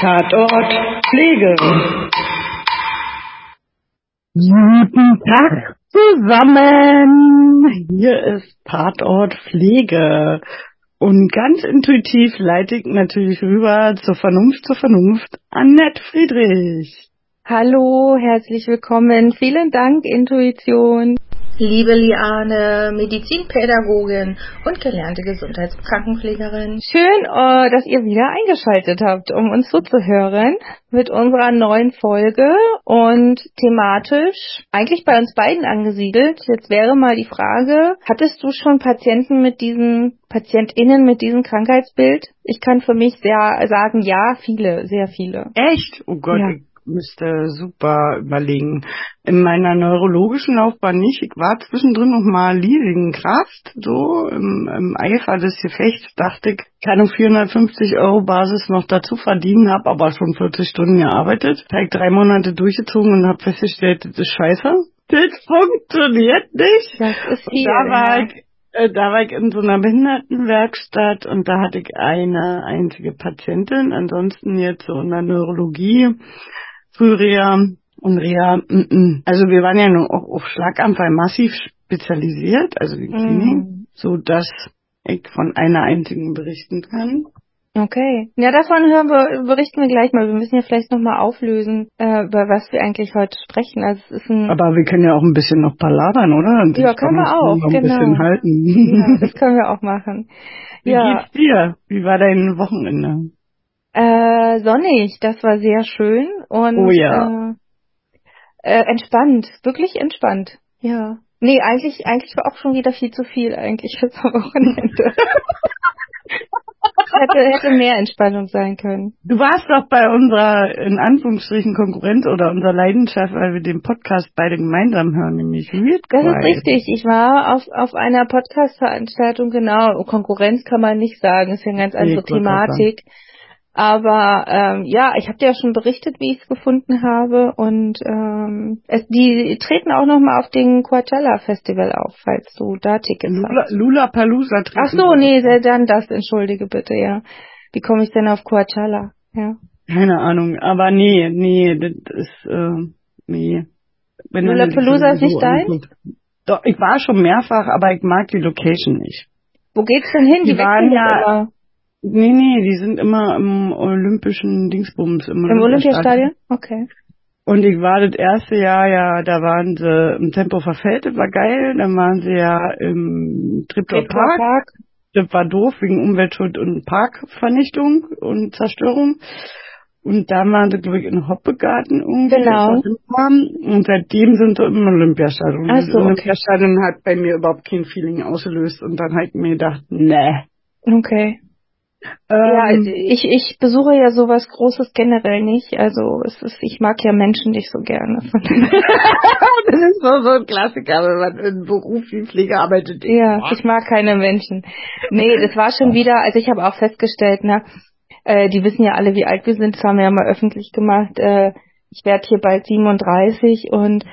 Tatort Pflege. Guten Tag zusammen. Hier ist Tatort Pflege. Und ganz intuitiv leite ich natürlich rüber zur Vernunft, zur Vernunft. Annette Friedrich. Hallo, herzlich willkommen. Vielen Dank, Intuition. Liebe Liane, Medizinpädagogin und gelernte Gesundheitskrankenpflegerin. Schön, äh, dass ihr wieder eingeschaltet habt, um uns zuzuhören mit unserer neuen Folge und thematisch eigentlich bei uns beiden angesiedelt. Jetzt wäre mal die Frage, hattest du schon Patienten mit diesem PatientInnen mit diesem Krankheitsbild? Ich kann für mich sehr sagen, ja, viele, sehr viele. Echt? Oh Gott, ja müsste super überlegen. In meiner neurologischen Laufbahn nicht. Ich war zwischendrin noch mal Leasing Kraft, so im, im Eifer des Gefechts dachte ich, kann auf 450 Euro Basis noch dazu verdienen, habe aber schon 40 Stunden gearbeitet. Habe drei Monate durchgezogen und habe festgestellt, das ist scheiße. Das funktioniert nicht. Das ist viel, da war ich äh, da war ich in so einer Behindertenwerkstatt und da hatte ich eine einzige Patientin, ansonsten jetzt so in der Neurologie Frühreha und Reha, m mm, -m. Mm. also wir waren ja nur auch auf Schlaganfall massiv spezialisiert, also die Klinik, mm. so dass ich von einer einzigen berichten kann. Okay. Ja, davon hören wir, berichten wir gleich mal. Wir müssen ja vielleicht nochmal auflösen, äh, über was wir eigentlich heute sprechen. Also es ist ein Aber wir können ja auch ein bisschen noch palabern, oder? Und ja, können wir auch, genau. Ein bisschen halten. Ja, das können wir auch machen. Wie ja. geht's dir? Wie war dein Wochenende? Äh, sonnig, das war sehr schön und oh ja. äh, äh, entspannt, wirklich entspannt. Ja. Nee, eigentlich, eigentlich war auch schon wieder viel zu viel eigentlich fürs Wochenende. hätte, hätte mehr Entspannung sein können. Du warst doch bei unserer, in Anführungsstrichen, Konkurrenz oder unserer Leidenschaft, weil wir den Podcast beide gemeinsam hören, nämlich Weird Das ist richtig. Ich war auf, auf einer Podcast-Veranstaltung, genau. Konkurrenz kann man nicht sagen, ist ja eine ganz andere nee, Thematik. Aber ähm, ja, ich habe dir ja schon berichtet, wie ich es gefunden habe. Und ähm, es, die treten auch nochmal auf den Coachella Festival auf, falls du da Tickets Lula, hast. Lula Palusa treten. Ach so, nee, dann das, entschuldige bitte, ja. Wie komme ich denn auf Coachella? Ja. Keine Ahnung, aber nee, nee, das ist, äh, nee. Wenn Lula Palusa ist nicht dein? Doch, ich war schon mehrfach, aber ich mag die Location nicht. Wo geht's denn hin? Die, die waren ja, immer. Nee, nee, die sind immer im olympischen Dingsbums. Im, Im Olympiastadion? Okay. Und ich war das erste Jahr ja, da waren sie im Tempo verfällt, das war geil. Dann waren sie ja im Triptor Park. Park. Das war doof wegen Umweltschutz und Parkvernichtung und Zerstörung. Und da waren sie, glaube ich, in Hoppegarten irgendwie. Genau. Und seitdem sind sie im Olympiastadion. Ach so, das Olympiastadion okay. hat bei mir überhaupt kein Feeling ausgelöst. Und dann halt mir gedacht, nee. Okay. Ja, ähm, ich, ich besuche ja sowas Großes generell nicht. Also es ist, ich mag ja Menschen nicht so gerne. das ist so, so ein Klassiker, wenn man in Beruf wie Pflege arbeitet. Ja, ich mag keine Menschen. Nee, das war schon wieder, also ich habe auch festgestellt, ne, äh, die wissen ja alle, wie alt wir sind, das haben wir ja mal öffentlich gemacht. Äh, ich werde hier bald 37 und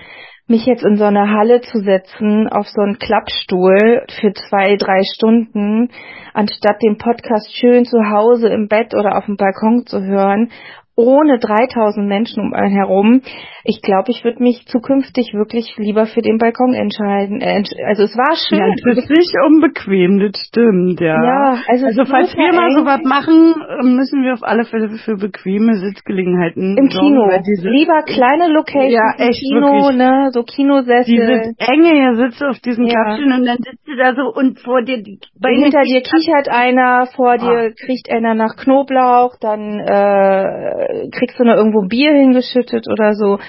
mich jetzt in so eine Halle zu setzen, auf so einen Klappstuhl für zwei, drei Stunden, anstatt den Podcast schön zu Hause im Bett oder auf dem Balkon zu hören ohne 3000 Menschen um einen herum. Ich glaube, ich würde mich zukünftig wirklich lieber für den Balkon entscheiden. Äh, also es war schön. Ja, das ist nicht unbequem, das stimmt, ja. ja also, also falls wir mal so was machen, müssen wir auf alle Fälle für bequeme Sitzgelegenheiten im Kino. Diese, lieber kleine Locations ja, echt, Kino, wirklich. ne, so Kinosessel. Diese enge, hier sitzt auf diesen ja. Klappstühlen und dann sitzt du da so und vor dir die hinter dir kichert einer, vor ah. dir kriecht einer nach Knoblauch, dann äh, kriegst du noch irgendwo Bier hingeschüttet oder so.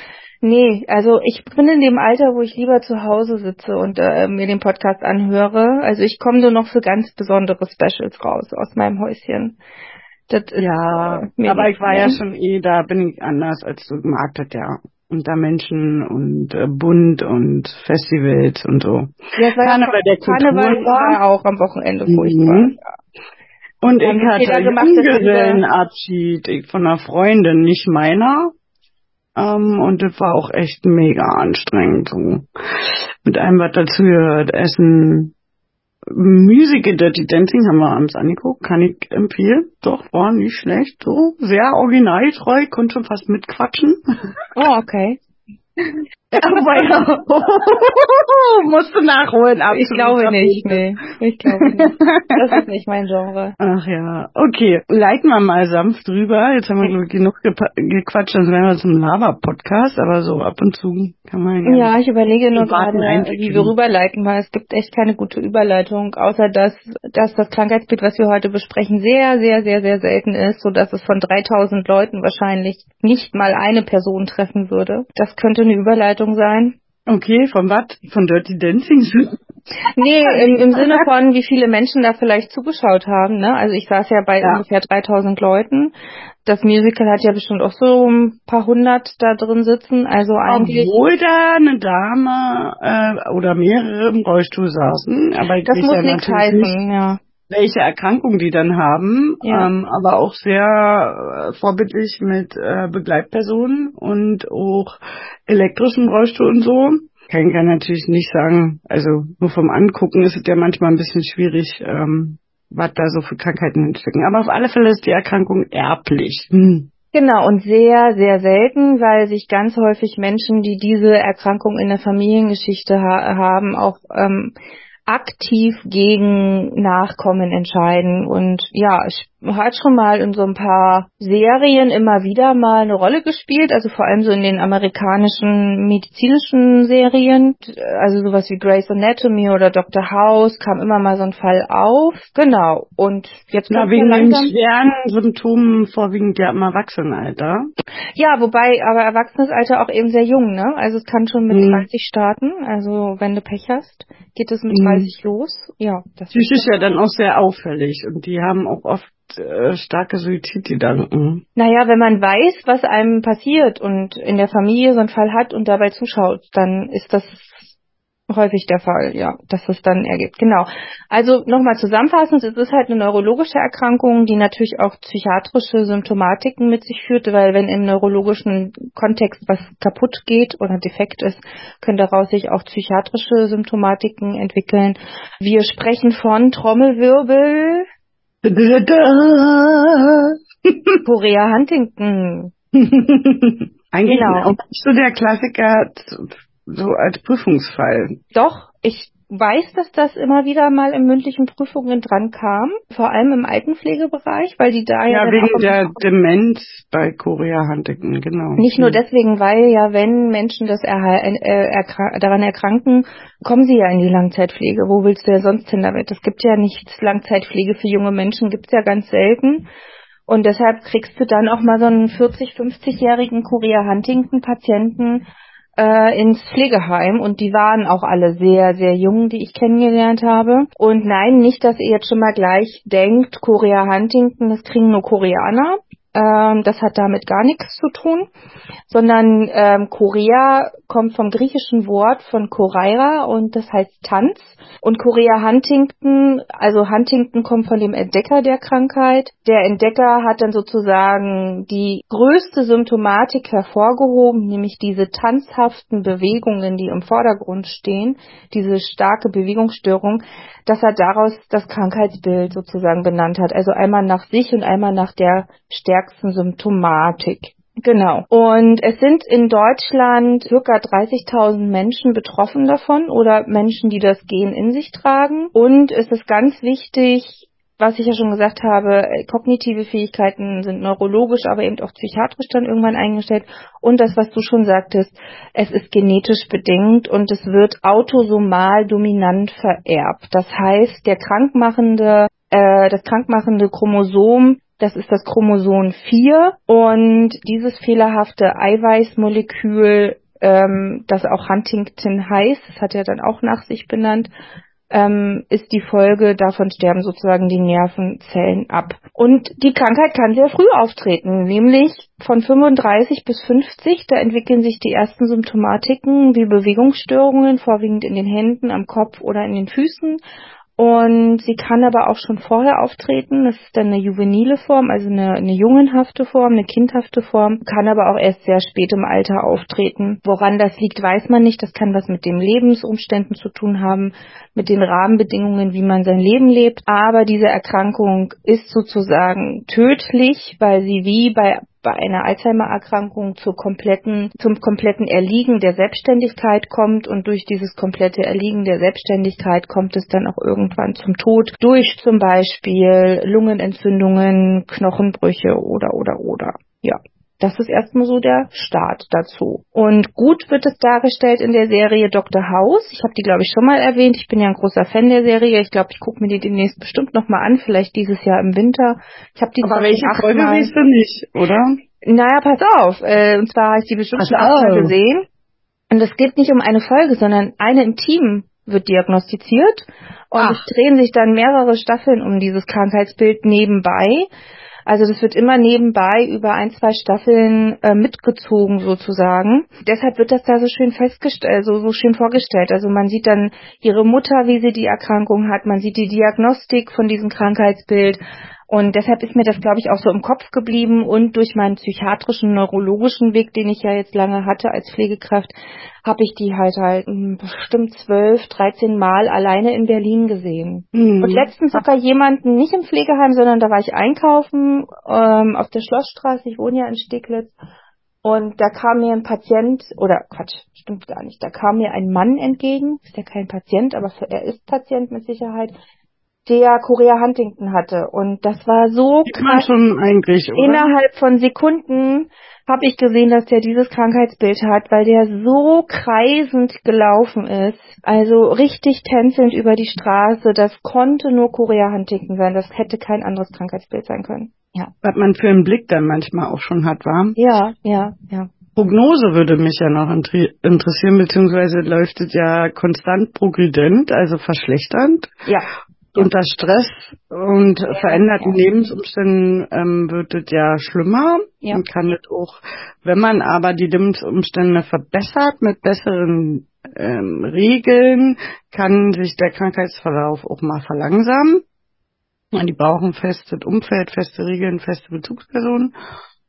Nee, also ich bin in dem Alter, wo ich lieber zu Hause sitze und äh, mir den Podcast anhöre. Also ich komme nur noch für ganz besondere Specials raus aus meinem Häuschen. Das ja, ist, aber ich war ja schon eh, da bin ich anders als du das ja. Unter Menschen und äh, bunt und Festivals und so. Ja, Karneval, der Karneval war auch am Wochenende furchtbar. Mhm. Ja. Und ich hatte Junggesellenabschied von einer Freundin, nicht meiner. Ähm, und das war auch echt mega anstrengend. So. Mit allem, was dazugehört, Essen, Musical Dirty Dancing haben wir abends angeguckt, kann ich empfehlen. Doch, war nicht schlecht, so. Sehr originaltreu, konnte schon fast mitquatschen. Oh, okay. Ja, musst du nachholen. Absolut. Ich glaube nicht, nee. Ich glaube nicht. Das ist nicht mein Genre. Ach ja, okay. Leiten wir mal sanft drüber. Jetzt haben wir genug gequatscht, dann wären wir zum Lava-Podcast, aber so ab und zu kann man ja. Ja, ich überlege nur gerade, wie wir rüberleiten, weil es gibt echt keine gute Überleitung, außer dass, dass das Krankheitsbild, was wir heute besprechen, sehr, sehr, sehr, sehr selten ist, so dass es von 3000 Leuten wahrscheinlich nicht mal eine Person treffen würde. Das könnte eine Überleitung sein. Okay, von was? Von Dirty Dancing? nee, im, im Sinne von, wie viele Menschen da vielleicht zugeschaut haben. Ne? Also ich saß ja bei ja. ungefähr 3000 Leuten. Das Musical hat ja bestimmt auch so ein paar hundert da drin sitzen. Also. Obwohl da eine Dame äh, oder mehrere im Rollstuhl saßen. Aber das muss nichts heißen, ja welche Erkrankung die dann haben, ja. ähm, aber auch sehr äh, vorbildlich mit äh, Begleitpersonen und auch elektrischen Rollstuhl und so. Kann, kann natürlich nicht sagen, also nur vom Angucken ist es ja manchmal ein bisschen schwierig, ähm, was da so für Krankheiten entstecken. Aber auf alle Fälle ist die Erkrankung erblich. Hm. Genau, und sehr, sehr selten, weil sich ganz häufig Menschen, die diese Erkrankung in der Familiengeschichte ha haben, auch ähm, aktiv gegen Nachkommen entscheiden. Und ja, ich hat schon mal in so ein paar Serien immer wieder mal eine Rolle gespielt, also vor allem so in den amerikanischen medizinischen Serien, also sowas wie Grey's Anatomy oder Dr. House kam immer mal so ein Fall auf. Genau. Und jetzt Na, wegen den schweren Symptomen vorwiegend ja im Erwachsenenalter. Ja, wobei aber Erwachsenesalter auch eben sehr jung, ne? Also es kann schon mit mhm. 30 starten, also wenn du Pech hast, geht es mit mhm. 30 los. Ja, das ist ja dann auch sehr auffällig und die haben auch oft äh, starke Suizidgedanken. Naja, wenn man weiß, was einem passiert und in der Familie so einen Fall hat und dabei zuschaut, dann ist das häufig der Fall, ja, dass es dann ergibt. Genau. Also nochmal zusammenfassend, es ist halt eine neurologische Erkrankung, die natürlich auch psychiatrische Symptomatiken mit sich führt, weil wenn im neurologischen Kontext was kaputt geht oder defekt ist, können daraus sich auch psychiatrische Symptomatiken entwickeln. Wir sprechen von Trommelwirbel, Korea Huntington. Eigentlich genau. auch so der Klassiker so als Prüfungsfall. Doch, ich weiß, dass das immer wieder mal in mündlichen Prüfungen dran kam, vor allem im Altenpflegebereich, weil die da ja. Ja, wegen der Demenz bei Korea Huntington, genau. Nicht nur deswegen, weil ja, wenn Menschen das äh, erkrank daran erkranken, kommen sie ja in die Langzeitpflege. Wo willst du ja sonst hin damit? Es gibt ja nichts Langzeitpflege für junge Menschen, gibt's ja ganz selten. Und deshalb kriegst du dann auch mal so einen 40, 50-jährigen Korea Huntington Patienten äh, ins Pflegeheim und die waren auch alle sehr, sehr jung, die ich kennengelernt habe. Und nein, nicht, dass ihr jetzt schon mal gleich denkt, Korea Huntington, das kriegen nur Koreaner. Ähm, das hat damit gar nichts zu tun, sondern ähm, Korea kommt vom griechischen Wort von Koreira und das heißt Tanz. Und Korea Huntington, also Huntington kommt von dem Entdecker der Krankheit. Der Entdecker hat dann sozusagen die größte Symptomatik hervorgehoben, nämlich diese tanzhaften Bewegungen, die im Vordergrund stehen, diese starke Bewegungsstörung, dass er daraus das Krankheitsbild sozusagen benannt hat. Also einmal nach sich und einmal nach der stärksten Symptomatik. Genau. Und es sind in Deutschland circa 30.000 Menschen betroffen davon oder Menschen, die das Gen in sich tragen. Und es ist ganz wichtig, was ich ja schon gesagt habe, kognitive Fähigkeiten sind neurologisch, aber eben auch psychiatrisch dann irgendwann eingestellt. Und das, was du schon sagtest, es ist genetisch bedingt und es wird autosomal dominant vererbt. Das heißt, der krankmachende, äh, das krankmachende Chromosom das ist das Chromosom 4 und dieses fehlerhafte Eiweißmolekül, ähm, das auch Huntington heißt, das hat er dann auch nach sich benannt, ähm, ist die Folge, davon sterben sozusagen die Nervenzellen ab. Und die Krankheit kann sehr früh auftreten, nämlich von 35 bis 50, da entwickeln sich die ersten Symptomatiken wie Bewegungsstörungen, vorwiegend in den Händen, am Kopf oder in den Füßen Und sie kann aber auch schon vorher auftreten. Das ist dann eine juvenile Form, also eine, eine jungenhafte Form, eine kindhafte Form. Kann aber auch erst sehr spät im Alter auftreten. Woran das liegt, weiß man nicht. Das kann was mit den Lebensumständen zu tun haben, mit den Rahmenbedingungen, wie man sein Leben lebt. Aber diese Erkrankung ist sozusagen tödlich, weil sie wie bei bei einer Alzheimer-Erkrankung kompletten, zum kompletten Erliegen der Selbstständigkeit kommt und durch dieses komplette Erliegen der Selbstständigkeit kommt es dann auch irgendwann zum Tod durch zum Beispiel Lungenentzündungen, Knochenbrüche oder oder oder. Ja. Das ist erstmal so der Start dazu. Und gut wird es dargestellt in der Serie Dr. House. Ich habe die, glaube ich, schon mal erwähnt. Ich bin ja ein großer Fan der Serie. Ich glaube, ich gucke mir die demnächst bestimmt nochmal an, vielleicht dieses Jahr im Winter. Ich habe die Aber welche Folge siehst du nicht, oder? Naja, pass auf. Äh, und zwar habe ich die bestimmt schon achtmal gesehen. Und es geht nicht um eine Folge, sondern eine im Team wird diagnostiziert. Und Ach. es drehen sich dann mehrere Staffeln um dieses Krankheitsbild nebenbei. Also das wird immer nebenbei über ein, zwei Staffeln äh, mitgezogen sozusagen. Deshalb wird das da so schön festgestellt, so, so schön vorgestellt. Also man sieht dann ihre Mutter, wie sie die Erkrankung hat, man sieht die Diagnostik von diesem Krankheitsbild, und deshalb ist mir das, glaube ich, auch so im Kopf geblieben und durch meinen psychiatrischen, neurologischen Weg, den ich ja jetzt lange hatte als Pflegekraft, habe ich die halt halt hm, bestimmt zwölf, dreizehn Mal alleine in Berlin gesehen. Mhm. Und letztens sogar jemanden, nicht im Pflegeheim, sondern da war ich einkaufen ähm, auf der Schlossstraße, ich wohne ja in Steglitz. Und da kam mir ein Patient, oder Quatsch, stimmt gar nicht, da kam mir ein Mann entgegen, ist ja kein Patient, aber er ist Patient mit Sicherheit, der Korea Huntington hatte. Und das war so krass. schon eigentlich, oder? Innerhalb von Sekunden habe ich gesehen, dass der dieses Krankheitsbild hat, weil der so kreisend gelaufen ist. Also richtig tänzelnd über die Straße. Das konnte nur Korea Huntington sein. Das hätte kein anderes Krankheitsbild sein können. Ja. Was man für einen Blick dann manchmal auch schon hat, war? Ja, ja, ja. Prognose würde mich ja noch interessieren, beziehungsweise läuft es ja konstant progredent, also verschlechternd. Ja unter Stress und ja, veränderten ja. Lebensumständen ähm, wird es ja schlimmer ja. und kann es auch, wenn man aber die Lebensumstände verbessert mit besseren ähm, Regeln, kann sich der Krankheitsverlauf auch mal verlangsamen. Die brauchen festes Umfeld, feste Regeln, feste Bezugspersonen.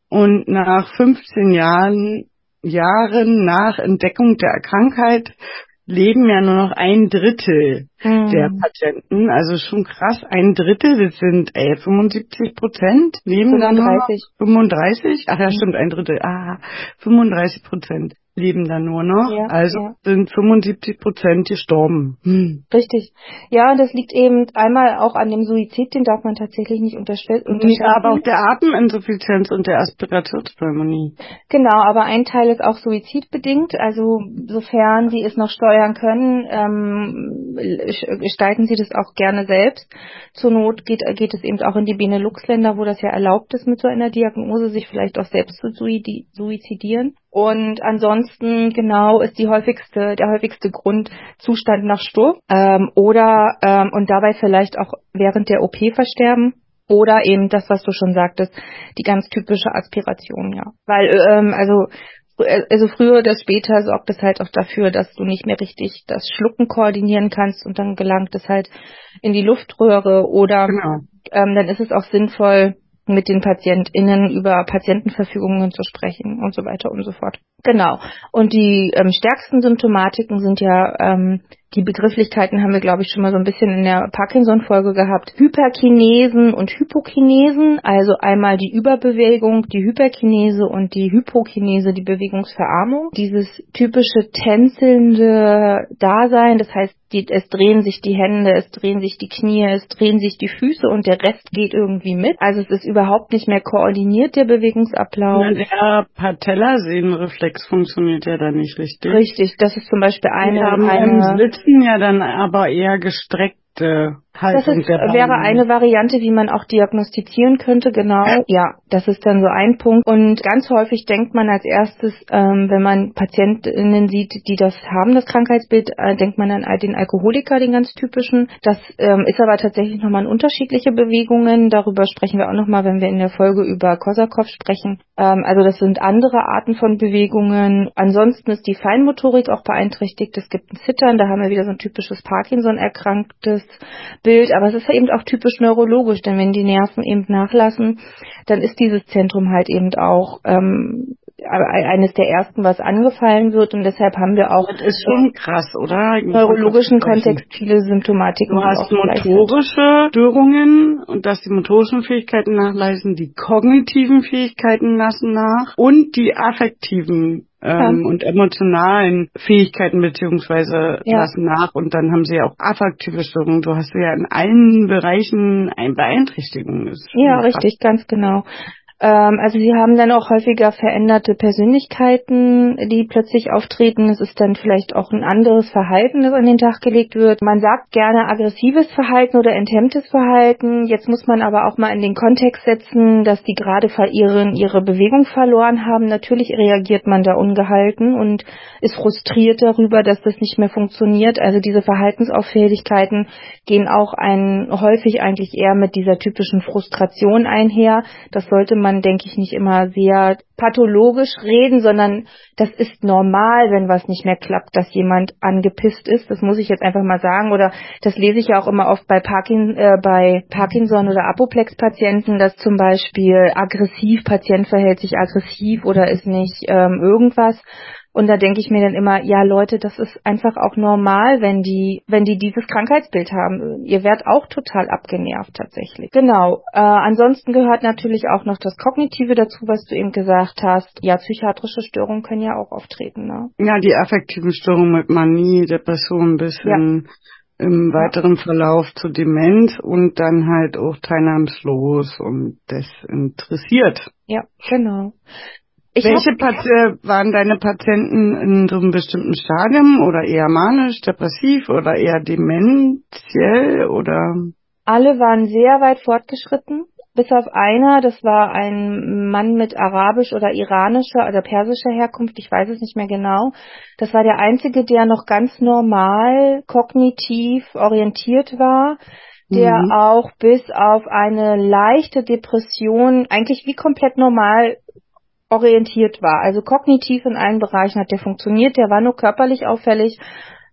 Und nach 15 Jahren Jahren nach Entdeckung der Krankheit leben ja nur noch ein Drittel mhm. der Patienten. Also schon krass, ein Drittel, das sind äh, 75 Prozent, leben 35. dann nur noch 35. Ach ja, mhm. stimmt, ein Drittel. Ah, 35 Prozent leben da nur noch. Ja, also ja. sind 75 Prozent gestorben. Hm. Richtig. Ja, und das liegt eben einmal auch an dem Suizid, den darf man tatsächlich nicht unterstellen. Ja, aber auch der Ateminsuffizienz und der Aspirationspneumonie. Genau, aber ein Teil ist auch suizidbedingt. Also sofern Sie es noch steuern können, ähm, gestalten Sie das auch gerne selbst. Zur Not geht, geht es eben auch in die Benelux-Länder, wo das ja erlaubt ist, mit so einer Diagnose sich vielleicht auch selbst zu suizidieren. Und ansonsten genau ist die häufigste, der häufigste Grund Zustand nach Sturm ähm, oder ähm, und dabei vielleicht auch während der OP versterben oder eben das, was du schon sagtest, die ganz typische Aspiration, ja. Weil ähm, also also früher oder später sorgt es halt auch dafür, dass du nicht mehr richtig das Schlucken koordinieren kannst und dann gelangt es halt in die Luftröhre oder genau. ähm, dann ist es auch sinnvoll, mit den PatientInnen über Patientenverfügungen zu sprechen und so weiter und so fort. Genau. Und die ähm, stärksten Symptomatiken sind ja ähm, die Begrifflichkeiten haben wir, glaube ich, schon mal so ein bisschen in der Parkinson-Folge gehabt. Hyperkinesen und Hypokinesen, also einmal die Überbewegung, die Hyperkinese und die Hypokinese, die Bewegungsverarmung. Dieses typische tänzelnde Dasein, das heißt, die, es drehen sich die Hände, es drehen sich die Knie, es drehen sich die Füße und der Rest geht irgendwie mit. Also es ist überhaupt nicht mehr koordiniert, der Bewegungsablauf. Ja, der Patellasehnenreflex funktioniert ja da nicht richtig. Richtig, das ist zum Beispiel eine... Wir haben eine, sitzen ja dann aber eher gestreckte Haltung das ist, wäre eine Variante, wie man auch diagnostizieren könnte, genau. Ja, das ist dann so ein Punkt. Und ganz häufig denkt man als erstes, ähm, wenn man Patientinnen sieht, die das haben, das Krankheitsbild, äh, denkt man an den Alkoholiker, den ganz typischen. Das ähm, ist aber tatsächlich nochmal unterschiedliche Bewegungen. Darüber sprechen wir auch nochmal, wenn wir in der Folge über Korsakow sprechen. Ähm, also das sind andere Arten von Bewegungen. Ansonsten ist die Feinmotorik auch beeinträchtigt. Es gibt ein Zittern, da haben wir wieder so ein typisches Parkinson-erkranktes das Bild, aber es ist eben auch typisch neurologisch, denn wenn die Nerven eben nachlassen, dann ist dieses Zentrum halt eben auch ähm, eines der ersten, was angefallen wird und deshalb haben wir auch das ist schon krass, oder? Im neurologischen Kontext viele Symptomatiken. Du hast motorische Störungen und dass die motorischen Fähigkeiten nachleisten, die kognitiven Fähigkeiten lassen nach und die affektiven ähm, ja. und emotionalen Fähigkeiten beziehungsweise ja. lassen nach und dann haben sie ja auch affektive Störungen. Du hast ja in allen Bereichen ein Beeinträchtigung. Ja, richtig, ganz genau. Ähm, also sie haben dann auch häufiger veränderte Persönlichkeiten, die plötzlich auftreten. Es ist dann vielleicht auch ein anderes Verhalten, das an den Tag gelegt wird. Man sagt gerne aggressives Verhalten oder enthemmtes Verhalten. Jetzt muss man aber auch mal in den Kontext setzen, dass die gerade ihren, ihre Bewegung verloren haben. Natürlich reagiert man da ungehalten und ist frustriert darüber, dass das nicht mehr funktioniert. Also diese Verhaltensauffälligkeiten gehen auch ein, häufig eigentlich eher mit dieser typischen Frustration einher. Das sollte man man, denke ich, nicht immer sehr pathologisch reden, sondern das ist normal, wenn was nicht mehr klappt, dass jemand angepisst ist. Das muss ich jetzt einfach mal sagen. Oder das lese ich ja auch immer oft bei, Parkin, äh, bei Parkinson oder Apoplex-Patienten, dass zum Beispiel aggressiv, Patient verhält sich aggressiv oder ist nicht ähm, irgendwas. Und da denke ich mir dann immer, ja Leute, das ist einfach auch normal, wenn die, wenn die dieses Krankheitsbild haben. Ihr werdet auch total abgenervt tatsächlich. Genau. Äh, ansonsten gehört natürlich auch noch das Kognitive dazu, was du eben gesagt hast. Ja, psychiatrische Störungen können ja auch auftreten. Ne? Ja, die affektiven Störungen mit Manie, Depression bis hin ja. im weiteren Verlauf zu Demenz und dann halt auch teilnahmslos und desinteressiert. Ja, genau. Ich Welche Pat waren deine Patienten in so einem bestimmten Stadium oder eher manisch, depressiv oder eher dementiell oder? Alle waren sehr weit fortgeschritten, bis auf einer, das war ein Mann mit arabisch oder iranischer oder persischer Herkunft, ich weiß es nicht mehr genau. Das war der einzige, der noch ganz normal kognitiv orientiert war der mhm. auch bis auf eine leichte Depression eigentlich wie komplett normal orientiert war. Also kognitiv in allen Bereichen hat der funktioniert. Der war nur körperlich auffällig,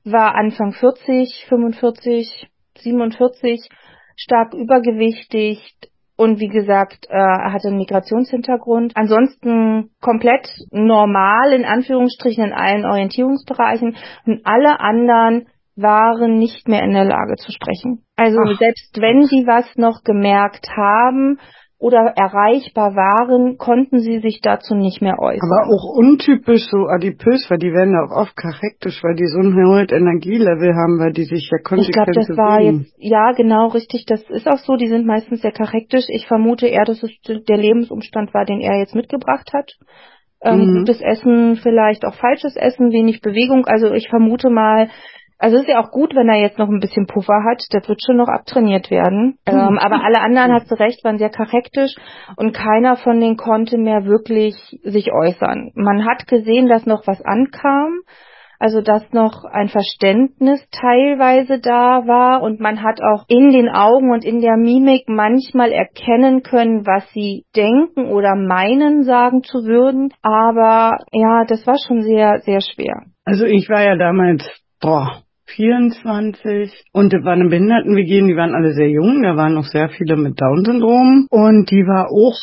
war Anfang 40, 45, 47, stark übergewichtig und wie gesagt, äh, hatte einen Migrationshintergrund. Ansonsten komplett normal in Anführungsstrichen in allen Orientierungsbereichen und alle anderen waren nicht mehr in der Lage zu sprechen. Also Ach. selbst wenn sie was noch gemerkt haben, oder erreichbar waren, konnten sie sich dazu nicht mehr äußern. Aber auch untypisch so adipös, weil die werden auch oft charakterisch, weil die so ein hohes Energielevel haben, weil die sich ja konsequent Ich glaube, das bewegen. war jetzt, ja genau, richtig, das ist auch so, die sind meistens sehr charakterisch. Ich vermute eher, dass es der Lebensumstand war, den er jetzt mitgebracht hat. Ähm, mhm. Gutes Essen, vielleicht auch falsches Essen, wenig Bewegung. Also ich vermute mal, also ist ja auch gut, wenn er jetzt noch ein bisschen Puffer hat. Das wird schon noch abtrainiert werden. Mhm. Ähm, aber alle anderen, hast du recht, waren sehr charakterisch und keiner von denen konnte mehr wirklich sich äußern. Man hat gesehen, dass noch was ankam. Also dass noch ein Verständnis teilweise da war und man hat auch in den Augen und in der Mimik manchmal erkennen können, was sie denken oder meinen sagen zu würden. Aber ja, das war schon sehr, sehr schwer. Also ich war ja damals, boah, 24 und da waren Behinderten-WG, die waren alle sehr jung, da waren noch sehr viele mit Down-Syndrom. Und die war auch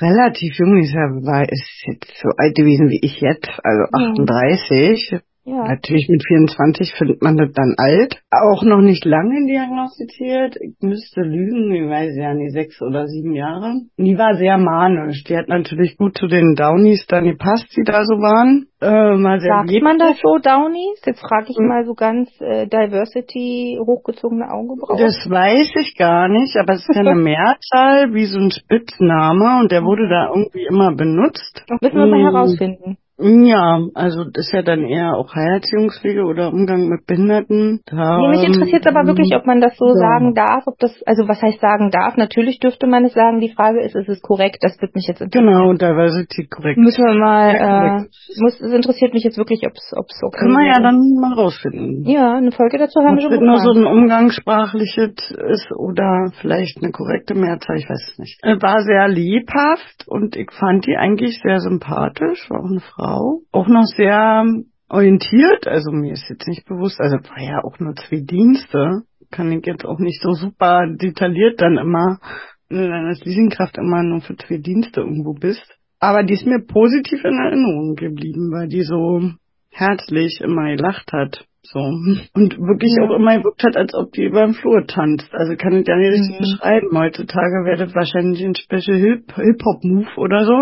relativ jung, ich war, ist jetzt so alt gewesen wie ich jetzt, also 38, ja. Natürlich mit 24 findet man das dann alt. Auch noch nicht lange diagnostiziert. Ich müsste lügen, ich weiß ja nicht, sechs oder sieben Jahre. Die war sehr manisch. Die hat natürlich gut zu den Downies dann gepasst, die da so waren. Äh, mal sehr Sagt man das so, Downies? Jetzt frage ich hm. mal so ganz äh, Diversity, hochgezogene Augenbrauen. Das weiß ich gar nicht, aber es ist ja eine Mehrzahl, wie so ein Spitzname und der wurde da irgendwie immer benutzt. Das müssen wir mal hm. herausfinden. Ja, also das ist ja dann eher auch Heilerziehungswege oder Umgang mit Behinderten. Da, nee, mich interessiert aber wirklich, ob man das so ja. sagen darf, ob das, also was heißt sagen darf? Natürlich dürfte man es sagen. Die Frage ist, ist es korrekt? Das wird mich jetzt interessieren. Genau, Diversity korrekt. Müssen wir mal, ja, äh, muss, es interessiert mich jetzt wirklich, ob es okay Können wir ja dann mal rausfinden. Ja, eine Folge dazu haben wir schon nur so ein umgangssprachliches ist oder vielleicht eine korrekte Mehrzahl, ich weiß es nicht. War sehr lebhaft und ich fand die eigentlich sehr sympathisch, war auch eine Frau. Frau, auch noch sehr orientiert, also mir ist jetzt nicht bewusst, also war ja auch nur zwei Dienste. kann ich jetzt auch nicht so super detailliert dann immer, wenn du dann als Leasingkraft immer nur für zwei Dienste irgendwo bist. Aber die ist mir positiv in Erinnerung geblieben, weil die so herzlich immer gelacht hat. So. Und wirklich ja. auch immer gewirkt hat, als ob die über den Flur tanzt. Also kann ich gar nicht richtig mhm. beschreiben. Heutzutage wäre das wahrscheinlich ein Special Hip-Hop-Move oder so.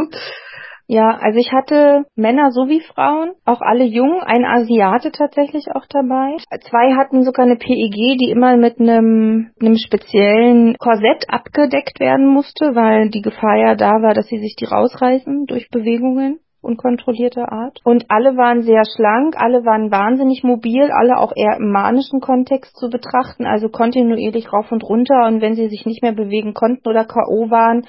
Ja, also ich hatte Männer sowie Frauen, auch alle jung, ein Asiate tatsächlich auch dabei. Zwei hatten sogar eine PEG, die immer mit einem, einem speziellen Korsett abgedeckt werden musste, weil die Gefahr ja da war, dass sie sich die rausreißen durch Bewegungen unkontrollierter Art. Und alle waren sehr schlank, alle waren wahnsinnig mobil, alle auch eher im manischen Kontext zu betrachten, also kontinuierlich rauf und runter. Und wenn sie sich nicht mehr bewegen konnten oder K.O. waren,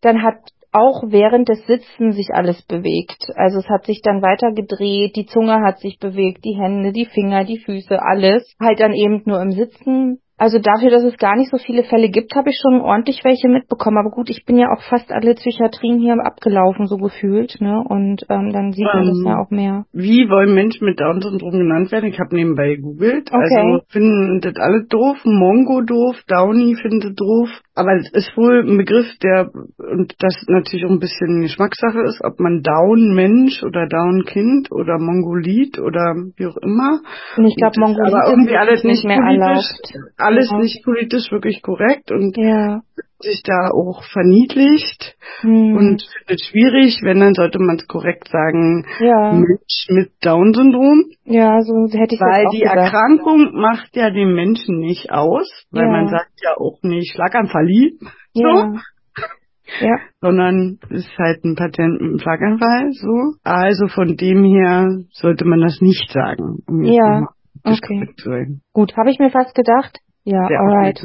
dann hat auch während des Sitzen sich alles bewegt. Also es hat sich dann weiter gedreht, die Zunge hat sich bewegt, die Hände, die Finger, die Füße, alles. Halt dann eben nur im Sitzen also dafür, dass es gar nicht so viele Fälle gibt, habe ich schon ordentlich welche mitbekommen. Aber gut, ich bin ja auch fast alle Psychiatrien hier abgelaufen, so gefühlt, ne? Und ähm, dann sieht man ähm, das ja auch mehr. Wie wollen Menschen mit Down-Syndrom genannt werden? Ich habe nebenbei gegoogelt. Okay. Also finden das alle doof, Mongo doof, Downy findet doof. Aber es ist wohl ein Begriff, der, und das natürlich auch ein bisschen Geschmackssache ist, ob man Down-Mensch oder Down-Kind oder Mongolid oder wie auch immer. Und ich glaube, Mongolid aber irgendwie alles nicht mehr erlaubt alles ja. nicht politisch wirklich korrekt und ja. sich da auch verniedlicht hm. und findet schwierig, wenn dann sollte man es korrekt sagen, ja. Mensch mit Down-Syndrom. Ja, so hätte ich Weil die gesagt. Erkrankung macht ja den Menschen nicht aus, weil man sagt ja auch nicht Schlaganfall. So. Ja. Ja. sondern ist halt ein Patient mit einem Schlaganfall, so. Also von dem her sollte man das nicht sagen. Um ja, okay. Gut, habe ich mir fast gedacht. Ja, Sehr alright.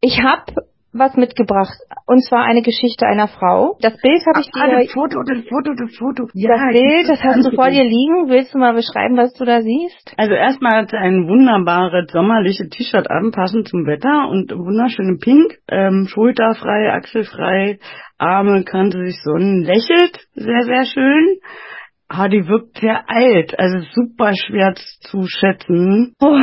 Ich habe was mitgebracht. Und zwar eine Geschichte einer Frau. Das Bild habe ich ah, dir. Das Foto, das Foto, das Foto. Ja, das Bild, das hast du vor dir liegen. Willst du mal beschreiben, was du da siehst? Also erstmal hat sie ein wunderbares sommerliches T-Shirt an, passend zum Wetter und wunderschöne Pink, ähm, schulterfrei, achselfrei, Arme kannte sich sonnen, lächelt, sehr, sehr schön. Ah, die wirkt sehr alt, also super schwer zu schätzen. Oh.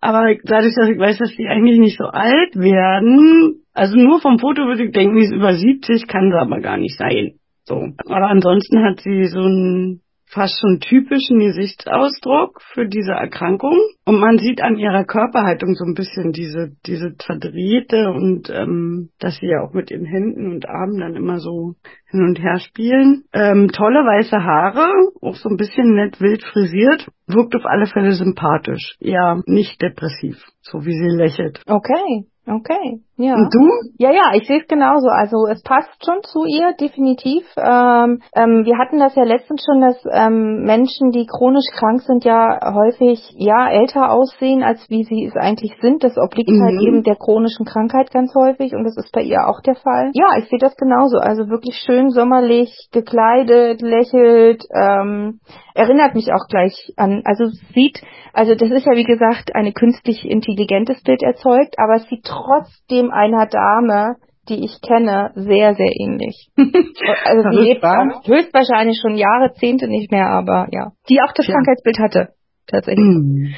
Aber dadurch, dass ich weiß, dass die eigentlich nicht so alt werden, also nur vom Foto würde ich denken, die ist über 70, kann sie aber gar nicht sein. So. Aber ansonsten hat sie so ein fast schon typischen Gesichtsausdruck für diese Erkrankung. Und man sieht an ihrer Körperhaltung so ein bisschen diese, diese verdrehte und ähm, dass sie ja auch mit ihren Händen und Armen dann immer so hin und her spielen. Ähm, tolle weiße Haare, auch so ein bisschen nett wild frisiert, wirkt auf alle Fälle sympathisch. Ja, nicht depressiv, so wie sie lächelt. Okay. Okay, ja. Und du? Ja, ja, ich sehe es genauso. Also es passt schon zu ihr, definitiv. Ähm, ähm, wir hatten das ja letztens schon, dass ähm, Menschen, die chronisch krank sind, ja häufig ja älter aussehen, als wie sie es eigentlich sind. Das obliegt halt mhm. halt eben der chronischen Krankheit ganz häufig und das ist bei ihr auch der Fall. Ja, ich sehe das genauso. Also wirklich schön sommerlich gekleidet, lächelt, ähm, erinnert mich auch gleich an, also sieht, also das ist ja wie gesagt eine künstlich intelligentes Bild erzeugt, aber es sieht trotzdem einer Dame, die ich kenne, sehr, sehr ähnlich. also sie lebt höchstwahrscheinlich schon Jahrzehnte nicht mehr, aber ja. Die auch das ja. Krankheitsbild hatte, tatsächlich. Mhm.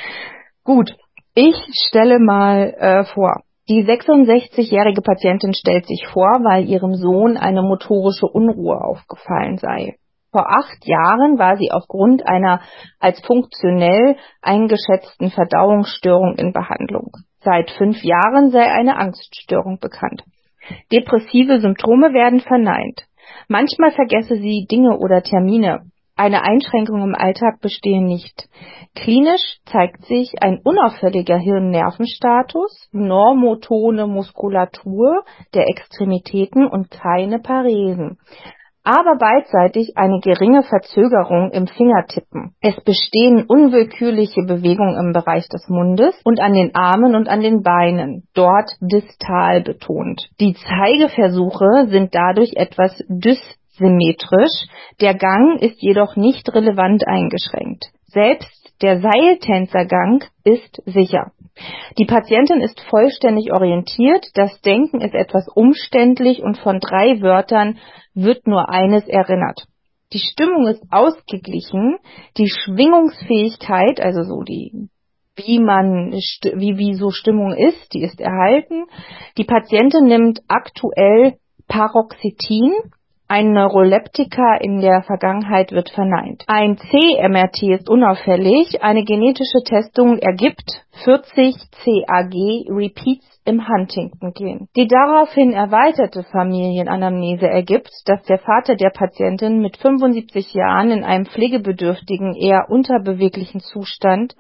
Gut, ich stelle mal äh, vor. Die 66-jährige Patientin stellt sich vor, weil ihrem Sohn eine motorische Unruhe aufgefallen sei. Vor acht Jahren war sie aufgrund einer als funktionell eingeschätzten Verdauungsstörung in Behandlung. Seit fünf Jahren sei eine Angststörung bekannt. Depressive Symptome werden verneint. Manchmal vergesse sie Dinge oder Termine. Eine Einschränkung im Alltag bestehe nicht. Klinisch zeigt sich ein unauffälliger Hirnnervenstatus, normotone Muskulatur der Extremitäten und keine Paresen aber beidseitig eine geringe Verzögerung im Fingertippen. Es bestehen unwillkürliche Bewegungen im Bereich des Mundes und an den Armen und an den Beinen, dort distal betont. Die Zeigeversuche sind dadurch etwas dyssymmetrisch, der Gang ist jedoch nicht relevant eingeschränkt. Selbst der Seiltänzergang ist sicher. Die Patientin ist vollständig orientiert, das Denken ist etwas umständlich und von drei Wörtern wird nur eines erinnert. Die Stimmung ist ausgeglichen, die Schwingungsfähigkeit, also so die wie man, wie, wie so Stimmung ist, die ist erhalten. Die Patientin nimmt aktuell Paroxetin, ein Neuroleptika in der Vergangenheit wird verneint. Ein C-MRT ist unauffällig. Eine genetische Testung ergibt 40 CAG Repeats im Huntington-Gen. Die daraufhin erweiterte Familienanamnese ergibt, dass der Vater der Patientin mit 75 Jahren in einem pflegebedürftigen, eher unterbeweglichen Zustand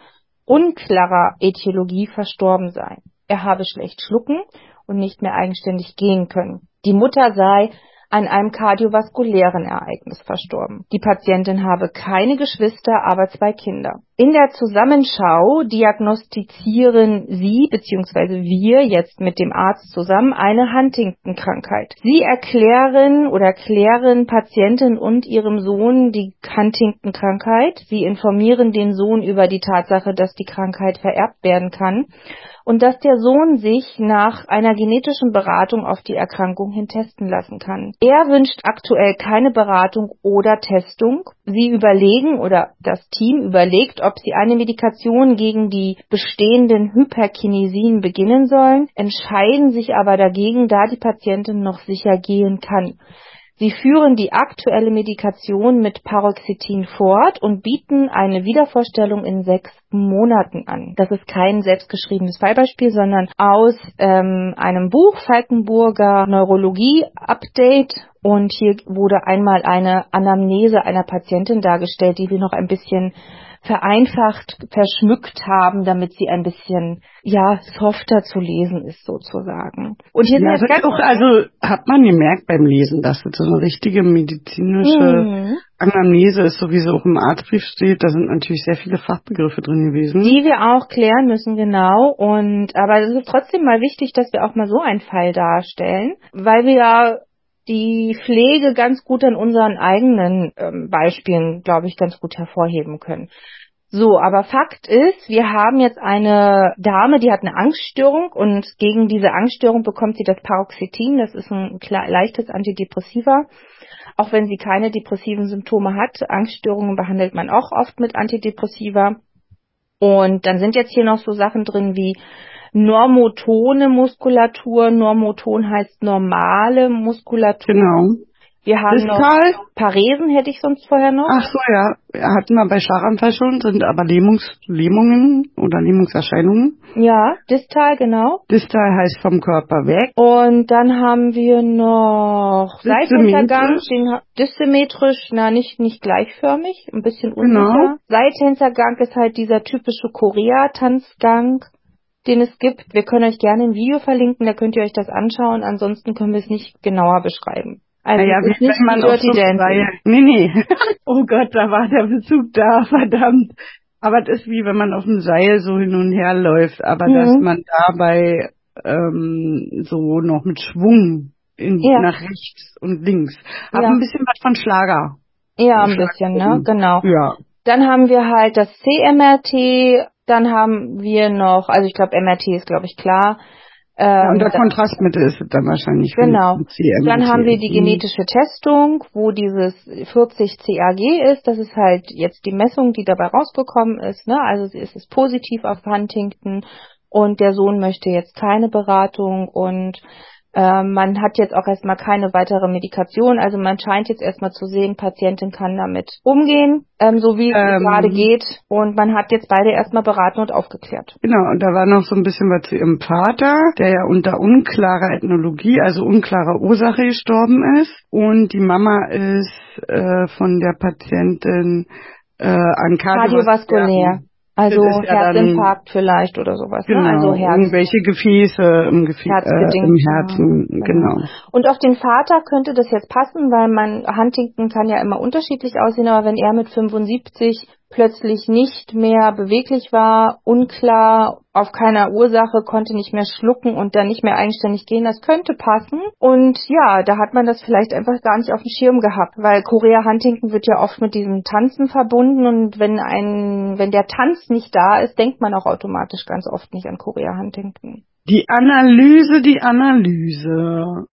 unklarer Ätiologie verstorben sei. Er habe schlecht schlucken und nicht mehr eigenständig gehen können. Die Mutter sei an einem kardiovaskulären Ereignis verstorben. Die Patientin habe keine Geschwister, aber zwei Kinder. In der Zusammenschau diagnostizieren Sie bzw. wir jetzt mit dem Arzt zusammen eine Huntington-Krankheit. Sie erklären oder erklären Patientin und ihrem Sohn die Huntington-Krankheit. Sie informieren den Sohn über die Tatsache, dass die Krankheit vererbt werden kann und dass der Sohn sich nach einer genetischen Beratung auf die Erkrankung hin testen lassen kann. Er wünscht aktuell keine Beratung oder Testung. Sie überlegen oder das Team überlegt, ob sie eine Medikation gegen die bestehenden Hyperkinesien beginnen sollen, entscheiden sich aber dagegen, da die Patientin noch sicher gehen kann. Sie führen die aktuelle Medikation mit Paroxetin fort und bieten eine Wiedervorstellung in sechs Monaten an. Das ist kein selbstgeschriebenes Fallbeispiel, sondern aus ähm, einem Buch Falkenburger Neurologie Update und hier wurde einmal eine Anamnese einer Patientin dargestellt, die wir noch ein bisschen vereinfacht, verschmückt haben, damit sie ein bisschen, ja, softer zu lesen ist sozusagen. Und hier ja, sind jetzt auch, also hat man gemerkt beim Lesen, dass das so eine richtige medizinische mhm. Anamnese ist, so wie sie auch im Arztbrief steht. Da sind natürlich sehr viele Fachbegriffe drin gewesen. Die wir auch klären müssen, genau. Und, aber es ist trotzdem mal wichtig, dass wir auch mal so einen Fall darstellen, weil wir ja die Pflege ganz gut an unseren eigenen ähm, Beispielen, glaube ich, ganz gut hervorheben können. So, aber Fakt ist, wir haben jetzt eine Dame, die hat eine Angststörung und gegen diese Angststörung bekommt sie das Paroxetin. Das ist ein leichtes Antidepressiva. Auch wenn sie keine depressiven Symptome hat. Angststörungen behandelt man auch oft mit Antidepressiva. Und dann sind jetzt hier noch so Sachen drin wie normotone Muskulatur. Normoton heißt normale Muskulatur. Genau. Wir haben Diskal. noch Paresen hätte ich sonst vorher noch. Ach so, ja. Hatten wir bei Schlaganfall schon, sind aber Lähmungs Lähmungen oder Lähmungserscheinungen. Ja, distal, genau. Distal heißt vom Körper weg. Und dann haben wir noch Seitenhintergang, dyssymmetrisch, na nicht, nicht gleichförmig, ein bisschen unsicher. Genau. Seitenhintergang ist halt dieser typische Korea-Tanzgang den es gibt. Wir können euch gerne ein Video verlinken, da könnt ihr euch das anschauen. Ansonsten können wir es nicht genauer beschreiben. Also naja, wie wenn man auf so Seil, nee, nee. oh Gott, da war der Bezug da, verdammt. Aber das ist wie wenn man auf dem Seil so hin und her läuft, aber mhm. dass man dabei ähm, so noch mit Schwung in, ja. nach rechts und links. Aber ja. ein bisschen was von Schlager. Ja, ein bisschen, ne? Genau. Ja. Dann haben wir halt das CMRT, dann haben wir noch, also ich glaube MRT ist glaube ich klar, ja, und ähm, der Kontrastmittel ist dann wahrscheinlich. Genau. Dann haben wir die genetische Testung, wo dieses 40 CAG ist. Das ist halt jetzt die Messung, die dabei rausgekommen ist. Ne? Also ist es positiv auf Huntington und der Sohn möchte jetzt keine Beratung und ähm, man hat jetzt auch erstmal keine weitere Medikation, also man scheint jetzt erstmal zu sehen, Patientin kann damit umgehen, ähm, so wie es ähm, gerade geht. Und man hat jetzt beide erstmal beraten und aufgeklärt. Genau, und da war noch so ein bisschen was zu ihrem Vater, der ja unter unklarer Ethnologie, also unklarer Ursache gestorben ist. Und die Mama ist äh, von der Patientin äh, an kardiovaskulär. Also ja Herzinfarkt vielleicht oder sowas. Ne? Genau, ne? also Herz, irgendwelche Gefäße im, Gefä äh, im Herzen. Genau. genau. Und auf den Vater könnte das jetzt passen, weil man Huntington kann ja immer unterschiedlich aussehen, aber wenn er mit 75 plötzlich nicht mehr beweglich war, unklar, auf keiner Ursache, konnte nicht mehr schlucken und dann nicht mehr eigenständig gehen. Das könnte passen. Und ja, da hat man das vielleicht einfach gar nicht auf dem Schirm gehabt, weil Korea Huntington wird ja oft mit diesem Tanzen verbunden und wenn ein, wenn der Tanz nicht da ist, denkt man auch automatisch ganz oft nicht an Korea Huntington. Die Analyse, die Analyse.